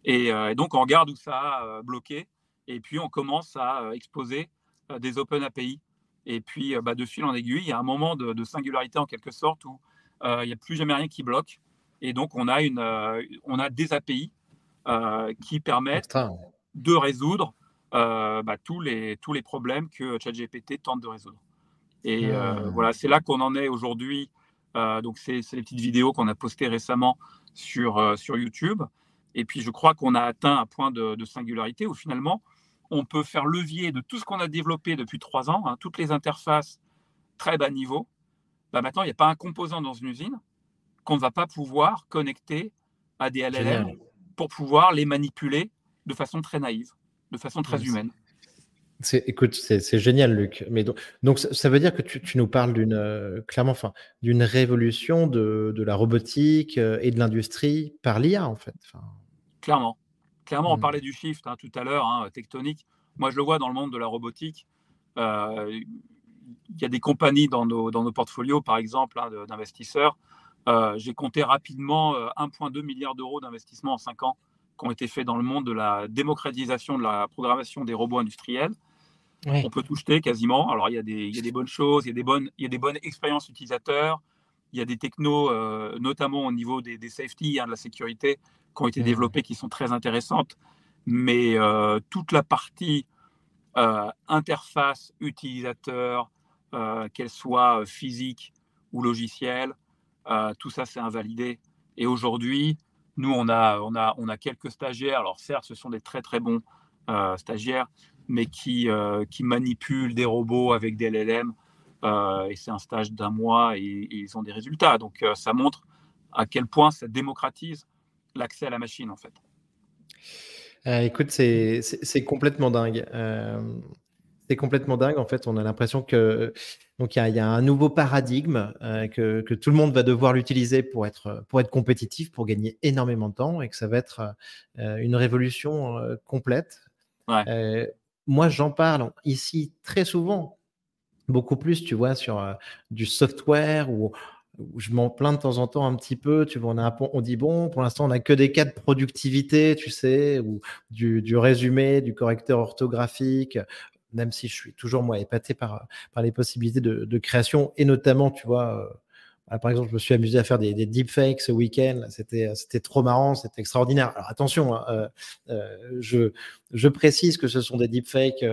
Et, donc, on regarde où ça a bloqué. Et puis, on commence à exposer des Open API et puis, euh, bah, de fil en aiguille, il y a un moment de, singularité en quelque sorte où euh, il n'y a plus jamais rien qui bloque. Et donc, on a, une, euh, on a des API qui permettent de résoudre bah, tous, les, tous les problèmes que ChatGPT tente de résoudre. Et hmm. voilà, c'est là qu'on en est aujourd'hui. donc, c'est les petites vidéos qu'on a postées récemment sur, sur YouTube. Et puis, je crois qu'on a atteint un point de, de singularité où finalement, on peut faire levier de tout ce qu'on a développé depuis trois ans, hein, toutes les interfaces très bas niveau. Bah, maintenant, il n'y a pas un composant dans une usine qu'on ne va pas pouvoir connecter à des LLM pour pouvoir les manipuler de façon très naïve, de façon très humaine. écoute, c'est génial, Luc. Mais donc, ça, veut dire que tu, nous parles d'une euh, clairement, enfin, d'une révolution de, la robotique euh, et de l'industrie par l'IA, en fait. Clairement. Clairement, on mmh. parlait du shift hein, tout à l'heure, hein, tectonique. Moi, je le vois dans le monde de la robotique. Euh, il y a des compagnies dans nos, dans nos portfolios, par exemple, hein, d'investisseurs. Euh, j'ai compté rapidement 1,2 euh, milliard d'euros d'investissement en 5 ans qui ont été faits dans le monde de la démocratisation de la programmation des robots industriels. On peut tout jeter quasiment. Alors, il y, a des, il y, a des, bonnes choses, il y a des bonnes, il y a des bonnes expériences utilisateurs, il y a des technos, notamment au niveau des, des safety, de la sécurité, qui ont été mmh. développées qui sont très intéressantes, mais euh, toute la partie euh, interface utilisateur, euh, qu'elle soit physique ou logicielle, tout ça c'est invalidé. Et aujourd'hui, nous on a, on, a, on a quelques stagiaires, alors certes ce sont des très très bons stagiaires, mais qui, qui manipulent des robots avec des LLM. et c'est un stage d'un mois et, et, ils ont des résultats. Donc ça montre à quel point ça démocratise l'accès à la machine, en fait. Euh, écoute, c'est complètement dingue. Euh, c'est complètement dingue. En fait, on a l'impression que donc il y, a un nouveau paradigme euh, que, que, tout le monde va devoir l'utiliser pour être pour être compétitif, pour gagner énormément de temps, et que ça va être une révolution complète. moi, j'en parle ici très souvent, beaucoup plus, tu vois, sur du software ou je m'en plains de temps en temps un petit peu. Tu vois, on, a, on dit bon, pour l'instant, on n'a que des cas de productivité, tu sais, ou du, résumé, du correcteur orthographique, même si je suis toujours, moi, épaté par, par les possibilités de, création, et notamment, tu vois, euh, bah, par exemple, je me suis amusé à faire des, deepfakes ce week-end. C'était, c'était trop marrant, c'était extraordinaire. Alors attention, hein, euh, euh, je, je précise que ce sont des deepfakes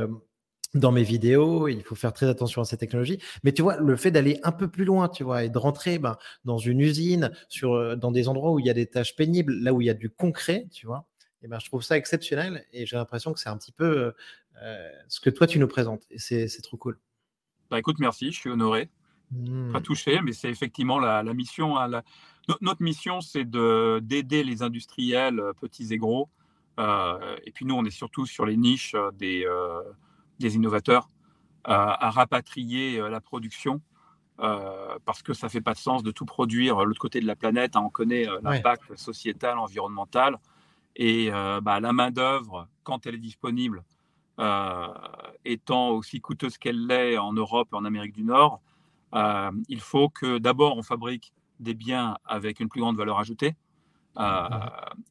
dans mes vidéos, il faut faire très attention à ces technologies. Mais tu vois, le fait d'aller un peu plus loin, tu vois, et de rentrer ben, dans une usine, sur, euh, dans des endroits où il y a des tâches pénibles, là où il y a du concret, tu vois, et ben, je trouve ça exceptionnel et j'ai l'impression que c'est un petit peu euh, euh, ce que toi tu nous présentes. Et c'est trop cool. Bah, écoute, merci, je suis honoré. Pas mmh. touché, mais c'est effectivement la, mission. Hein, notre mission, c'est d'aider les industriels, petits et gros. et puis nous, on est surtout sur les niches des des innovateurs à, rapatrier euh, la production euh, parce que ça fait pas de sens de tout produire de l'autre côté de la planète. Hein. on connaît euh, l'impact sociétal, environnemental. Et bah, la main-d'œuvre, quand elle est disponible, étant aussi coûteuse qu'elle l'est en Europe et en Amérique du Nord, il faut que d'abord on fabrique des biens avec une plus grande valeur ajoutée,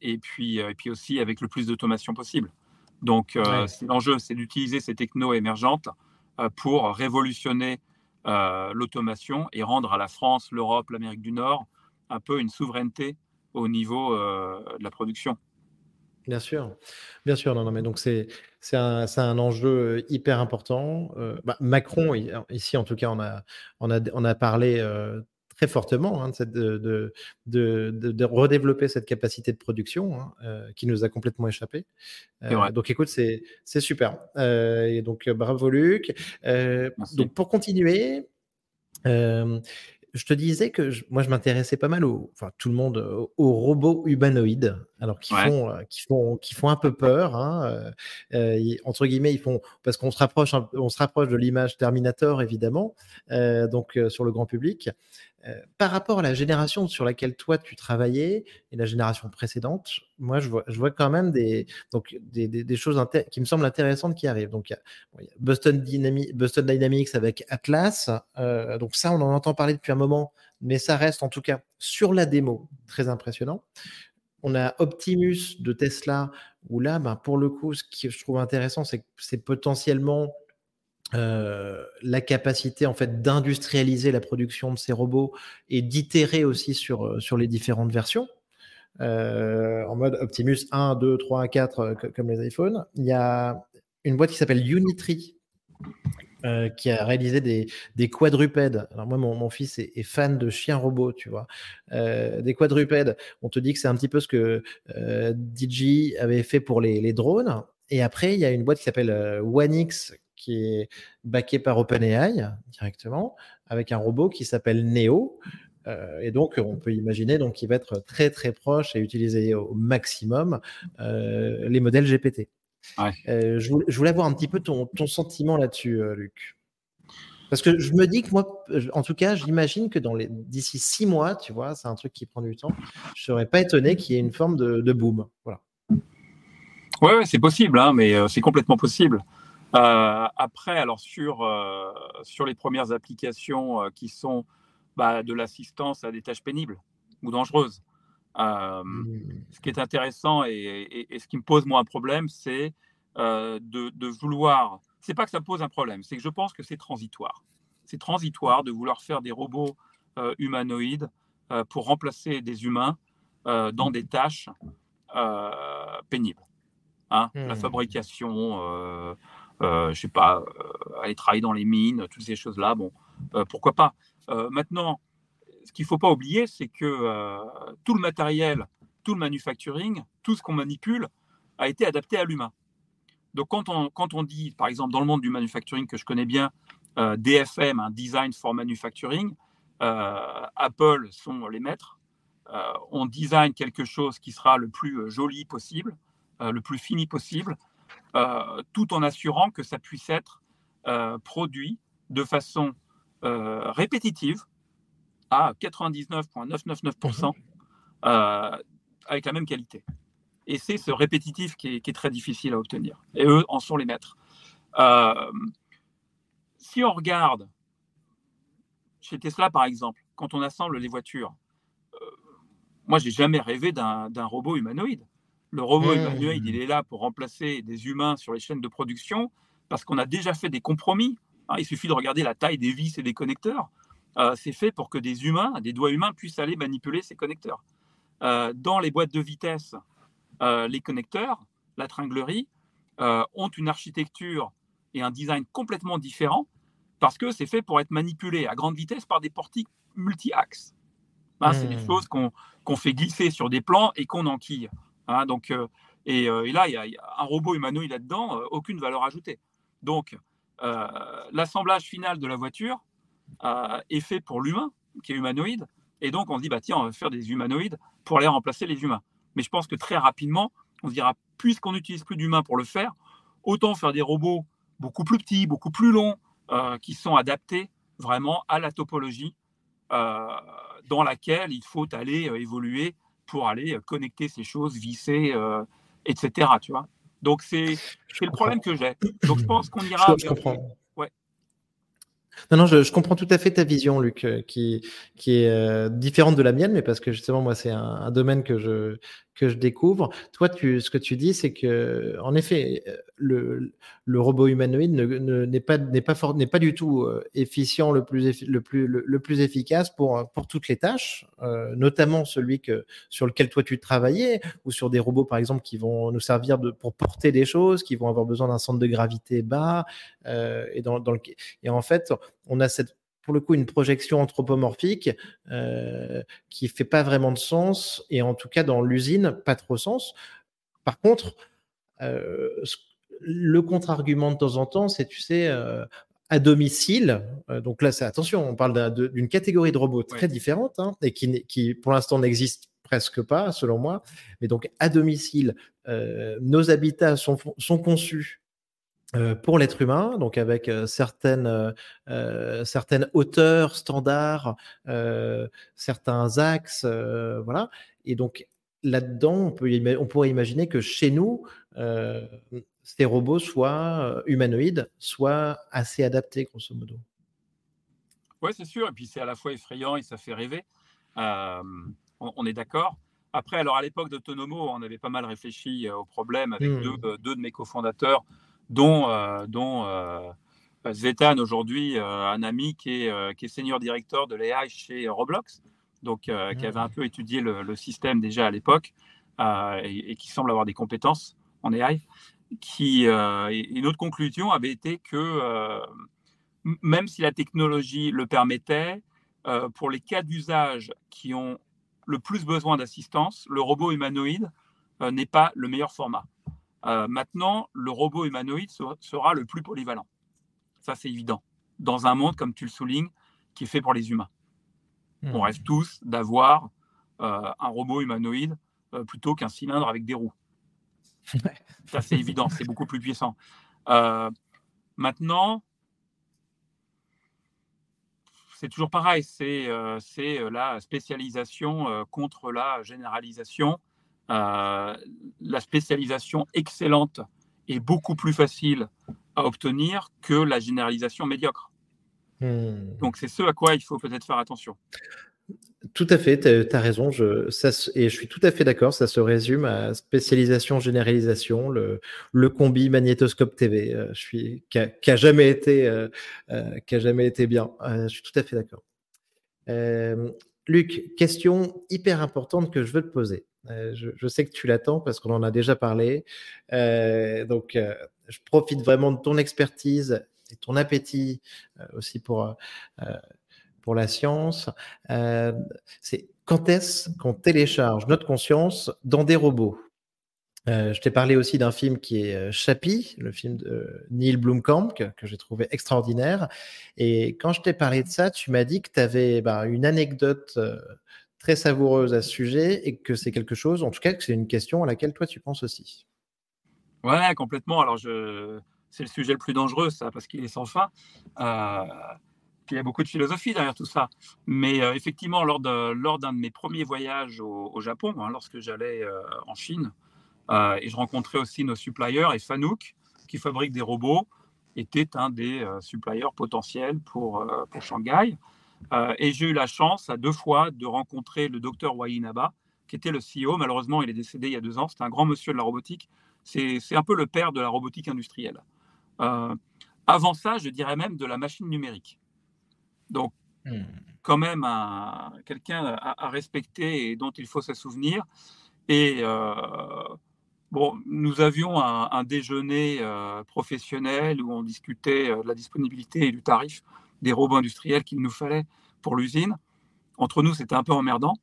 et, puis, et puis aussi avec le plus d'automation possible. Donc, euh, l'enjeu, c'est d'utiliser ces technos émergentes euh, pour révolutionner euh, l'automation et rendre à la France, l'Europe, l'Amérique du Nord un peu une souveraineté au niveau de la production. Bien sûr, bien sûr. Non, non, mais donc c'est un, un, enjeu hyper important. Bah, Macron, ici en tout cas, on a, on a, on a parlé très fortement hein, de, de, de, de, redévelopper cette capacité de production hein, euh, qui nous a complètement échappé. Euh, donc écoute, c'est super. Euh, et donc bravo Luc. donc pour continuer, je te disais que moi, je m'intéressais pas mal au, enfin, tout le monde, aux, robots humanoïdes, alors qui font, euh, qui font, qui font un peu peur, hein, euh, entre guillemets, ils font, parce qu'on se rapproche, on se rapproche de l'image Terminator, évidemment, donc sur le grand public. Par rapport à la génération sur laquelle toi tu travaillais et la génération précédente, moi je vois, quand même des, donc, des, choses qui me semblent intéressantes qui arrivent. Donc il y a, Boston, Dynamics, avec Atlas, donc ça on en entend parler depuis un moment, mais ça reste en tout cas sur la démo très impressionnant. On a Optimus de Tesla, où là, ben, pour le coup, ce que je trouve intéressant, c'est que c'est potentiellement euh, la capacité en fait d'industrialiser la production de ces robots et d'itérer aussi sur, euh, sur les différentes versions. Euh, en mode Optimus 1, 2, 3, 4, comme les iPhones. Il y a une boîte qui s'appelle Unitree, qui a réalisé des, des, quadrupèdes. Alors moi, mon, mon fils est, fan de chiens robots, tu vois. des quadrupèdes, on te dit que c'est un petit peu ce que DJI avait fait pour les, les, drones. Et après, il y a une boîte qui s'appelle OneX qui est backé par OpenAI directement, avec un robot qui s'appelle Neo. Euh, et donc, on peut imaginer donc qu'il va être très très proche et utiliser au maximum euh, les modèles GPT. Euh, je, voulais, avoir un petit peu ton, ton sentiment là-dessus, Luc. Parce que je me dis que moi, en tout cas, j'imagine que dans les d'ici six mois, tu vois, c'est un truc qui prend du temps. Je serais pas étonné qu'il y ait une forme de, de boom. Voilà. Ouais, c'est possible, hein, mais c'est complètement possible. Euh, après, alors sur, euh, sur les premières applications euh, qui sont bah, de l'assistance à des tâches pénibles ou dangereuses, mmh. ce qui est intéressant et, ce qui me pose moi un problème, c'est de, de, vouloir. C'est pas que ça pose un problème, c'est que je pense que c'est transitoire. C'est transitoire de vouloir faire des robots humanoïdes pour remplacer des humains dans des tâches pénibles. Hein, La mmh. fabrication, je sais pas, euh, aller travailler dans les mines, toutes ces choses-là. Bon, euh, pourquoi pas. maintenant, ce qu'il ne faut pas oublier, c'est que tout le matériel, tout le manufacturing, tout ce qu'on manipule a été adapté à l'humain. Donc quand on, quand on dit, par exemple, dans le monde du manufacturing que je connais bien, DFM, un Design for Manufacturing, Apple sont les maîtres. on design quelque chose qui sera le plus joli possible, le plus fini possible, euh, tout en assurant que ça puisse être euh, produit de façon euh, répétitive à 99,999% avec la même qualité. Et c'est ce répétitif qui est, très difficile à obtenir. Et eux en sont les maîtres. si on regarde chez Tesla, par exemple, quand on assemble les voitures, moi, j'ai jamais rêvé d'un robot humanoïde. Le robot humanoïde, il est là pour remplacer des humains sur les chaînes de production parce qu'on a déjà fait des compromis. Hein. il suffit de regarder la taille des vis et des connecteurs. Euh, c'est fait pour que des humains, des doigts humains, puissent aller manipuler ces connecteurs. Euh, dans les boîtes de vitesse, euh, les connecteurs, la tringlerie, ont une architecture et un design complètement différent parce que c'est fait pour être manipulé à grande vitesse par des portiques multi-axes. Hein, c'est des mmh. choses qu'on fait glisser sur des plans et qu'on enquille. Hein, donc, euh, euh, et, là, il y, a un robot humanoïde là-dedans, euh, aucune valeur ajoutée. Donc, l'assemblage final de la voiture est fait pour l'humain, qui est humanoïde. Et donc, on se dit, bah, tiens, on va faire des humanoïdes pour aller remplacer les humains. Mais je pense que très rapidement, on se dira, puisqu'on n'utilise plus d'humains pour le faire, autant faire des robots beaucoup plus petits, beaucoup plus longs, qui sont adaptés vraiment à la topologie dans laquelle il faut aller évoluer pour aller euh, connecter ces choses, visser, euh, etc. Tu vois Donc, c'est le problème que j'ai. Donc, je pense qu'on ira. Je, comprends. Non, non, je, comprends tout à fait ta vision, Luc, euh, qui, qui est différente de la mienne, mais parce que justement, moi, c'est un, domaine que je, que je découvre. Toi, tu, ce que tu dis, c'est que, en effet, le, le robot humanoïde n'est ne, pas, n'est pas, n'est pas du tout euh, efficient, le plus, le plus, le, plus efficace pour, pour toutes les tâches, euh, notamment celui que, sur lequel toi tu travaillais, ou sur des robots, par exemple, qui vont nous servir de, pour porter des choses, qui vont avoir besoin d'un centre de gravité bas. Euh, et, dans, dans le, et en fait, on a cette pour le coup une projection anthropomorphique euh, qui fait pas vraiment de sens et en tout cas dans l'usine pas trop sens. Par contre, euh, le contre-argument de temps en temps, c'est tu sais euh, à domicile. Euh, donc là, c'est attention, on parle d'une catégorie de robots très différente hein, et qui, qui pour l'instant n'existe presque pas, selon moi. Mais donc à domicile, nos habitats sont, sont conçus euh, pour l'être humain, donc avec euh, certaines, euh, certaines hauteurs standards, certains axes, voilà. Et donc là-dedans, on, peut, on pourrait imaginer que chez nous, ces robots soient humanoïdes, soient assez adaptés, grosso modo. Oui, c'est sûr. Et puis c'est à la fois effrayant et ça fait rêver. on, on, est d'accord. Après, alors à l'époque d'Autonomo, on avait pas mal réfléchi au problème avec mmh. deux, deux, de mes cofondateurs dont, euh, dont euh, aujourd'hui, euh, un ami qui est, senior directeur de l'AI chez Roblox, donc qui avait un peu étudié le, système déjà à l'époque et, qui semble avoir des compétences en AI. Qui, une autre conclusion avait été que même si la technologie le permettait, pour les cas d'usage qui ont le plus besoin d'assistance, le robot humanoïde n'est pas le meilleur format. Euh, maintenant, le robot humanoïde sera le plus polyvalent. Ça, c'est évident. Dans un monde, comme tu le soulignes, qui est fait pour les humains. On hmm. rêve tous d'avoir euh, un robot humanoïde euh, plutôt qu'un cylindre avec des roues. Ça, c'est évident, c'est beaucoup plus puissant. maintenant, c'est toujours pareil, c'est la spécialisation contre la généralisation. Euh, la spécialisation excellente est beaucoup plus facile à obtenir que la généralisation médiocre. Hmm. Donc c'est ce à quoi il faut peut-être faire attention. Tout à fait, tu as, raison. Je, ça, et je suis tout à fait d'accord. Ça se résume à spécialisation, généralisation, le, le combi magnétoscope TV. Euh, je suis qui a, jamais été, euh, qui a jamais été bien. je suis tout à fait d'accord. Luc, question hyper importante que je veux te poser. Euh, je, sais que tu l'attends parce qu'on en a déjà parlé. Euh, donc, euh, je profite vraiment de ton expertise et ton appétit aussi pour, pour la science. c'est quand est-ce qu'on télécharge notre conscience dans des robots? Je t'ai parlé aussi d'un film qui est Chappie, le film de Neil Blomkamp, que, j'ai trouvé extraordinaire. Et quand je t'ai parlé de ça, tu m'as dit que tu avais bah, une anecdote très savoureuse à ce sujet et que c'est quelque chose, en tout cas, que c'est une question à laquelle toi tu penses aussi. Ouais, complètement. Alors, c'est le sujet le plus dangereux, ça, parce qu'il est sans fin. Euh... il y a beaucoup de philosophie derrière tout ça. Mais euh, effectivement, lors d'un de mes premiers voyages au, Japon, hein, lorsque j'allais euh, en Chine, et je rencontrais aussi nos suppliers, et Fanuc, qui fabrique des robots, était un des suppliers potentiels pour, pour Shanghai. Euh, et j'ai eu la chance à deux fois de rencontrer le docteur Wainaba, qui était le CEO. Malheureusement, il est décédé il y a deux ans. C'est un grand monsieur de la robotique. C'est un peu le père de la robotique industrielle. Euh, avant ça, je dirais même de la machine numérique. Donc, hmm. quand même, quelqu'un à, respecter et dont il faut se souvenir. Et euh, bon, nous avions un, un déjeuner professionnel où on discutait de la disponibilité et du tarif des robots industriels qu'il nous fallait pour l'usine. Entre nous, c'était un peu emmerdant.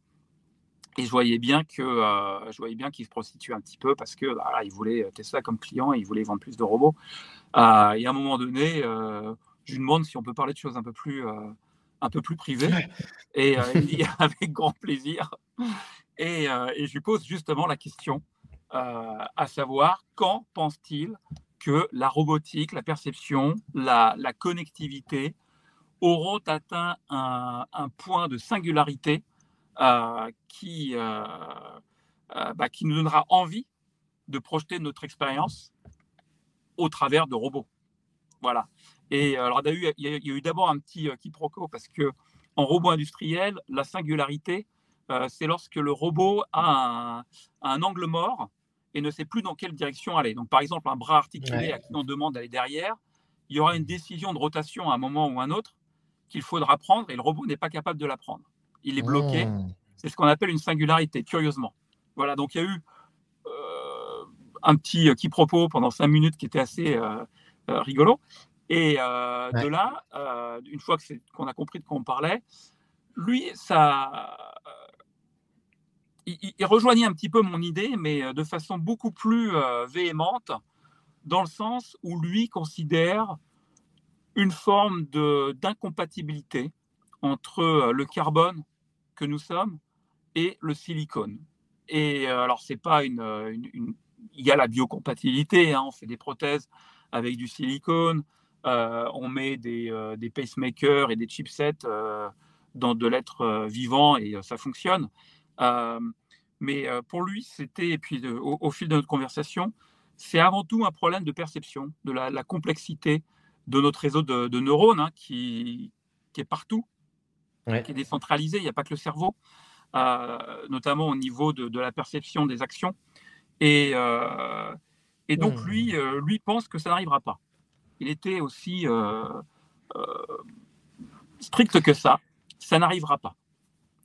Et je voyais bien que euh, je voyais bien qu'ils se prostituaient un petit peu parce que bah, ils voulaient Tesla comme client et ils voulaient vendre plus de robots. Euh, et à un moment donné, euh, je lui demande si on peut parler de choses un peu plus un peu plus privées. Et il dit avec grand plaisir. Et, et, je lui pose justement la question, à savoir quand pense-t-il que la robotique, la perception, la, la connectivité auront atteint un, point de singularité euh, qui, euh, euh, bah, qui nous donnera envie de projeter notre expérience au travers de robots. Voilà. Et alors, il y a eu, eu d'abord un petit quiproquo parce que en robot industriel, la singularité, c'est lorsque le robot a un, angle mort et ne sait plus dans quelle direction aller. Donc, par exemple, un bras articulé à qui on demande d'aller derrière, il y aura une décision de rotation à un moment ou un autre qu'il faudra prendre et le robot n'est pas capable de la prendre. Il est bloqué. Hmm. C'est ce qu'on appelle une singularité, curieusement. Voilà, donc il y a eu euh, un petit quiproquo pendant cinq minutes qui était assez euh, euh, rigolo. Et de là, une fois qu'on a compris de quoi on parlait, lui, ça, il, rejoignait un petit peu mon idée, mais de façon beaucoup plus véhémente, dans le sens où lui considère une forme d'incompatibilité entre le carbone que nous sommes et le silicone. Et alors, c'est pas une, Il y a la biocompatibilité, hein, on fait des prothèses avec du silicone, euh, on met des, euh, des, pacemakers et des chipsets euh, dans de l'être vivant et ça fonctionne. mais pour lui, c'était, et puis au, fil de notre conversation, c'est avant tout un problème de perception, de la, complexité de notre réseau de, neurones hein, qui, qui, est partout, qui est décentralisé. Il n'y a pas que le cerveau, notamment au niveau de, de, la perception des actions. Et, et donc, mmh. lui, lui pense que ça n'arrivera pas il était aussi euh, euh, strict que ça. Ça n'arrivera pas.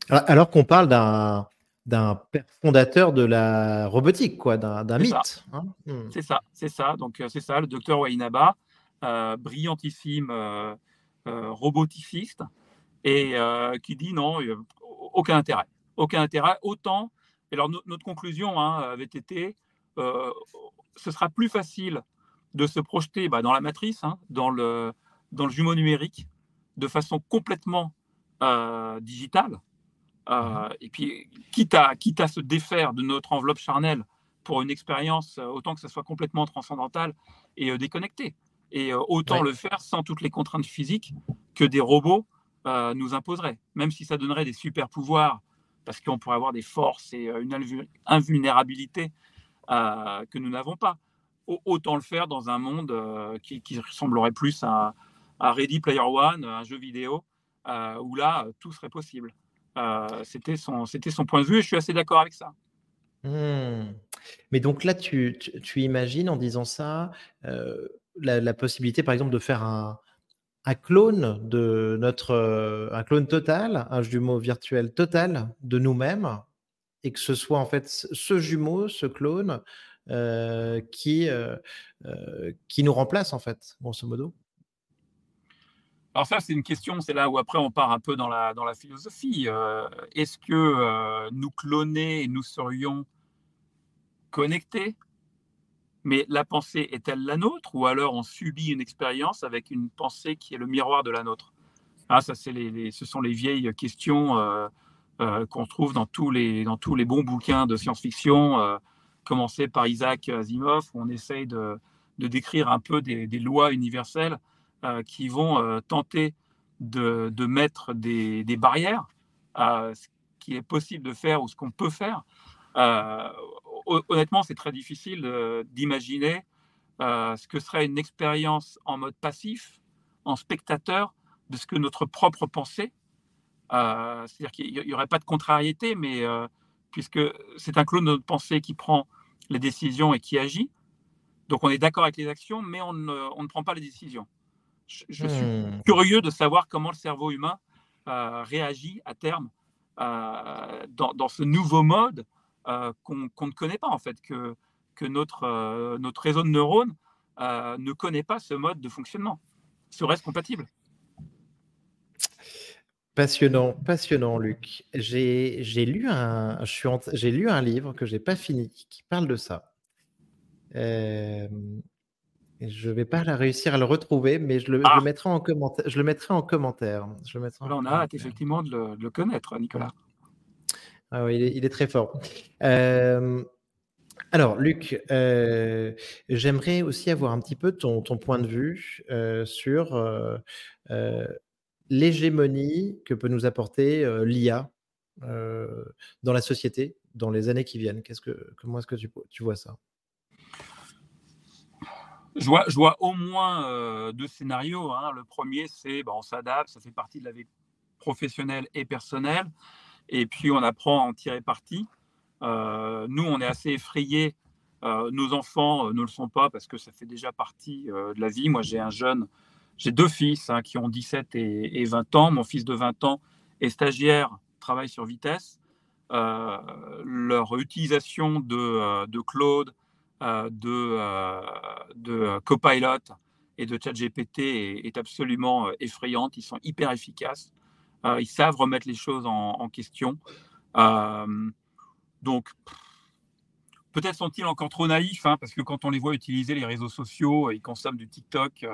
Alors qu'on parle d'un d'un fondateur de la robotique, quoi, d'un mythe. Hein. Hmm. C'est ça, c'est ça. Donc euh, c'est ça, le docteur Wainaba, brillantissime roboticiste, et qui dit non, aucun intérêt, aucun intérêt. Autant. Et alors notre conclusion hein, avait été, ce sera plus facile de se projeter bah, dans la matrice, hein, dans, le, dans le jumeau numérique, de façon complètement euh, digitale. Euh, mhm. et puis, quitte à, quitte à se défaire de notre enveloppe charnelle pour une expérience, euh, autant que ce soit complètement transcendantale et déconnectée. Et autant le faire sans toutes les contraintes physiques que des robots nous imposeraient. Même si ça donnerait des super pouvoirs, parce qu'on pourrait avoir des forces et une invulnérabilité que nous n'avons pas autant le faire dans un monde euh, qui, ressemblerait plus à, Ready Player One, un jeu vidéo, euh, où là, tout serait possible. Euh, c'était son, son point de vue et je suis assez d'accord avec ça. Hmm. Mais donc là, tu, imagines en disant ça la, possibilité, par exemple, de faire un, un clone de notre, un clone total, un jumeau virtuel total de nous-mêmes, et que ce soit en fait ce jumeau, ce clone, euh, qui, euh, euh, qui nous remplace, en fait, grosso modo alors ça, c'est une question, c'est là où après on part un peu dans la, dans la philosophie. Est-ce que nous cloner, nous serions connectés mais la pensée est-elle la nôtre ou alors on subit une expérience avec une pensée qui est le miroir de la nôtre? Ah, ça, c'est les, ce sont les vieilles questions qu'on trouve dans tous, les, dans tous les bons bouquins de science-fiction commencer par Isaac Asimov, où on essaye de, décrire un peu des, lois universelles euh, qui vont euh, tenter de, mettre des, barrières à ce qui est possible de faire ou ce qu'on peut faire. Euh, honnêtement, c'est très difficile d'imaginer ce que serait une expérience en mode passif, en spectateur, de ce que notre propre pensée. C'est-à-dire qu'il n'y aurait pas de contrariété, mais puisque c'est un clone de notre pensée qui prend les décisions et qui agit. Donc on est d'accord avec les actions, mais on ne, prend pas les décisions. Je, suis hmm. curieux de savoir comment le cerveau humain euh, réagit à terme euh, dans, ce nouveau mode euh, qu'on ne connaît pas en fait, que, que notre, notre réseau de neurones ne connaît pas ce mode de fonctionnement. Serait-ce compatible? Passionnant, passionnant, Luc. J'ai lu, un, j'ai lu un livre que j'ai pas fini qui parle de ça. Euh, je vais pas la réussir à le retrouver, mais je le, ah. mettrai en commentaire. Je le mettrai en commentaire. Je le mettrai on a hâte effectivement de le, connaître, Nicolas. Ah oui, il est, très fort. Euh, alors, Luc, euh, j'aimerais aussi avoir un petit peu ton, point de vue euh, sur l'hégémonie que peut nous apporter l'IA dans la société dans les années qui viennent. Comment est-ce que tu, vois ça? Je vois, je vois, au moins deux scénarios. Hein. Le premier, c'est bah, on s'adapte, ça fait partie de la vie professionnelle et personnelle, et puis on apprend à en tirer parti. nous, on est assez effrayés. nos enfants ne le sont pas parce que ça fait déjà partie de la vie. Moi, j'ai un jeune j'ai deux fils hein, qui ont 17 et, 20 ans. Mon fils de 20 ans est stagiaire, travaille sur vitesse. Euh, leur utilisation de, euh, de Claude, euh, de, de Copilot et de ChatGPT est, est absolument effrayante. Ils sont hyper efficaces. Ils savent remettre les choses en, question. donc, peut-être sont-ils encore trop naïfs, hein, parce que quand on les voit utiliser les réseaux sociaux, ils consomment du TikTok,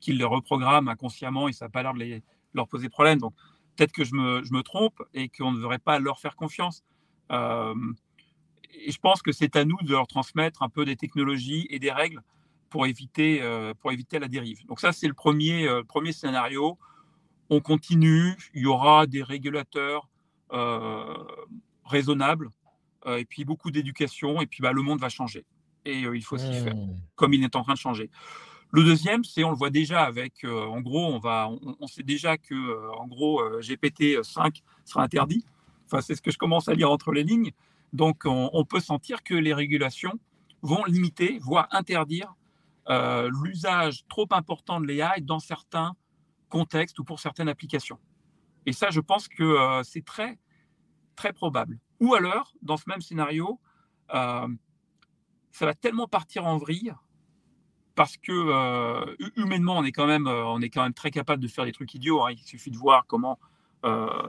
qu'ils les reprogramment inconsciemment et ça n'a pas l'air de leur poser problème. Donc, peut-être que je me, trompe et qu'on ne devrait pas leur faire confiance. Euh, et je pense que c'est à nous de leur transmettre un peu des technologies et des règles pour éviter, euh, la dérive. Donc ça, c'est le euh, premier scénario. On continue, il y aura des régulateurs raisonnables, et puis beaucoup d'éducation, et puis bah, le monde va changer. Et il faut s'y faire, mmh. comme il est en train de changer. Le deuxième, c'est on le voit déjà avec, en gros, on va, on, sait déjà que, en gros, GPT 5 sera interdit. Enfin, c'est ce que je commence à lire entre les lignes. Donc, on, peut sentir que les régulations vont limiter, voire interdire euh, l'usage trop important de l'AI dans certains contextes ou pour certaines applications. Et ça, je pense que euh, c'est très, très probable. Ou alors, dans ce même scénario, euh, ça va tellement partir en vrille parce que humainement, on est, quand même, on est quand même très capable de faire des trucs idiots. Hein. Il suffit de voir comment,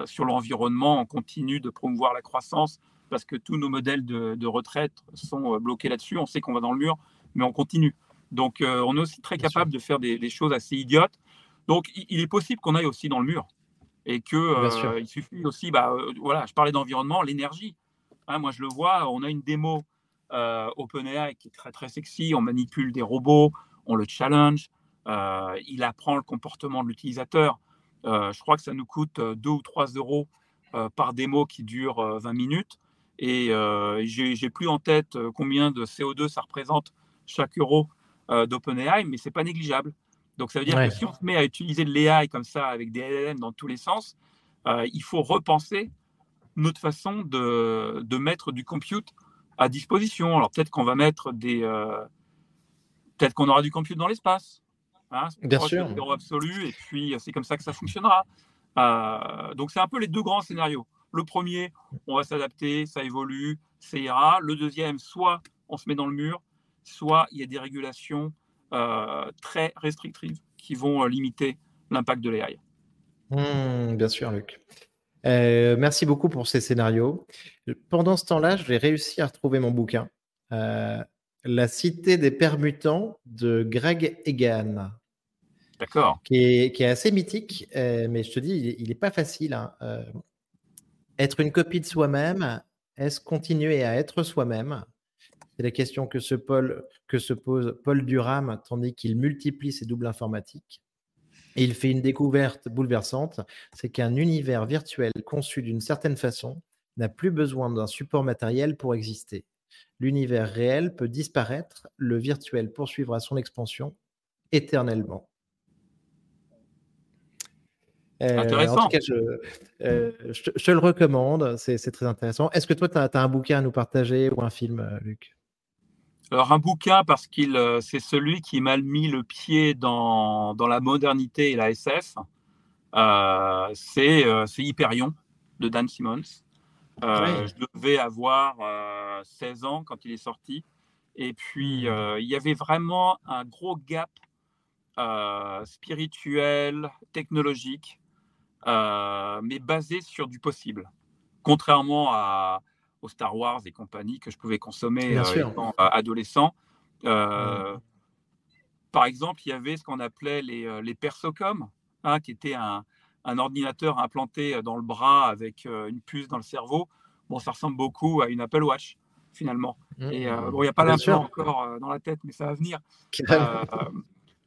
sur l'environnement, on continue de promouvoir la croissance parce que tous nos modèles de, retraite sont euh, bloqués là-dessus. On sait qu'on va dans le mur, mais on continue. Donc, euh, on est aussi très capable de faire des, choses assez idiotes. Donc, il, est possible qu'on aille aussi dans le mur et que euh, il suffit aussi, bah, voilà, je parlais d'environnement, l'énergie. Hein, moi, je le vois. On a une démo OpenAI qui est très très sexy. On manipule des robots, on le challenge. il apprend le comportement de l'utilisateur. je crois que ça nous coûte 2 ou 3 euros par démo qui dure 20 minutes. Et euh, j'ai plus en tête euh, combien de CO2 ça représente chaque euro euh, d'OpenAI, mais c'est pas négligeable. Donc ça veut dire que si on se met à utiliser de l'AI comme ça avec des LLM dans tous les sens, il faut repenser notre façon de, de, mettre du compute à disposition. Alors peut-être qu'on va mettre des, peut-être qu'on aura du compute dans l'espace. Hein, Bien sûr. absolu, et puis c'est comme ça que ça fonctionnera. donc c'est un peu les deux grands scénarios. Le premier, on va s'adapter, ça évolue, ça ira. Le deuxième, soit on se met dans le mur, soit il y a des régulations euh, très restrictives qui vont euh, limiter l'impact de l'AI. Mmh, bien sûr, Luc. Euh, merci beaucoup pour ces scénarios. Pendant ce temps-là, j'ai réussi à retrouver mon bouquin, La cité des permutants de Greg Egan. D'accord. Qui est, assez mythique, mais je te dis, il n'est pas facile. Hein. Être une copie de soi-même, est-ce continuer à être soi-même? C'est la question que se, que se pose Paul Durham, tandis qu'il multiplie ses doubles informatiques. Et il fait une découverte bouleversante, c'est qu'un univers virtuel conçu d'une certaine façon n'a plus besoin d'un support matériel pour exister. L'univers réel peut disparaître, le virtuel poursuivra son expansion éternellement. Euh, en tout cas, euh, je, te le recommande, c'est très intéressant. Est-ce que toi, tu as, un bouquin à nous partager ou un film, euh, Luc? Alors, un bouquin, parce qu'il c'est celui qui m'a mis le pied dans, dans, la modernité et la SF. c'est Hyperion de Dan Simmons. Je devais avoir 16 ans quand il est sorti. Et puis, il y avait vraiment un gros gap spirituel, technologique, euh, mais basé sur du possible. Contrairement à, aux Star Wars et compagnie que je pouvais consommer euh, étant euh, adolescent. Mmh. Par exemple, il y avait ce qu'on appelait les, les persocom, hein, qui était un, un, ordinateur implanté dans le bras avec une puce dans le cerveau. Bon, ça ressemble beaucoup à une Apple Watch finalement. Mmh. Et bon, il n'y a pas l'implant encore dans la tête, mais ça va venir.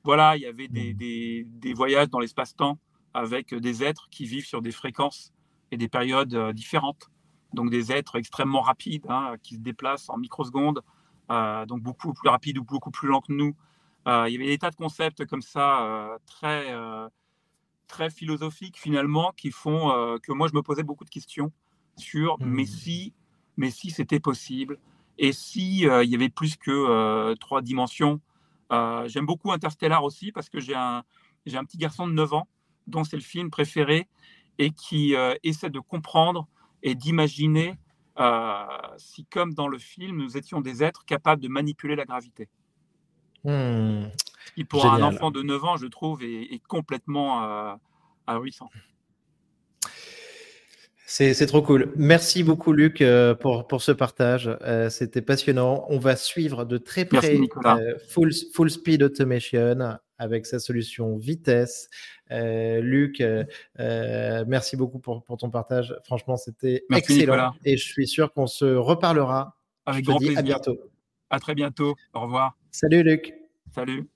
voilà, il y avait des, mmh. des, des voyages dans l'espace-temps avec des êtres qui vivent sur des fréquences et des périodes euh, différentes. Donc des êtres extrêmement rapides, hein, qui se déplacent en microsecondes, euh, donc beaucoup plus rapides ou beaucoup plus lents que nous. Euh, il y avait des tas de concepts comme ça, très, très philosophiques finalement, qui font que moi je me posais beaucoup de questions sur mmh. mais si, mais si c'était possible, et si il y avait plus que trois dimensions? J'aime beaucoup Interstellar aussi parce que j'ai un, j'ai un petit garçon de 9 ans dont c'est le film préféré et qui euh, essaie de comprendre et d'imaginer euh, si, comme dans le film, nous étions des êtres capables de manipuler la gravité. Hmm. qui pour un enfant de 9 ans, je trouve, est, complètement euh, ahurissant. C'est trop cool. Merci beaucoup, Luc, euh, pour, pour ce partage. Euh, c'était passionnant. On va suivre de très près euh, full, full Speed Automation avec sa solution vitesse. Luc, merci beaucoup pour, pour, ton partage. Franchement, c'était excellent. Et je suis sûr qu'on se reparlera. Avec grand plaisir. À bientôt. À très bientôt. Au revoir. Salut, Luc. Salut.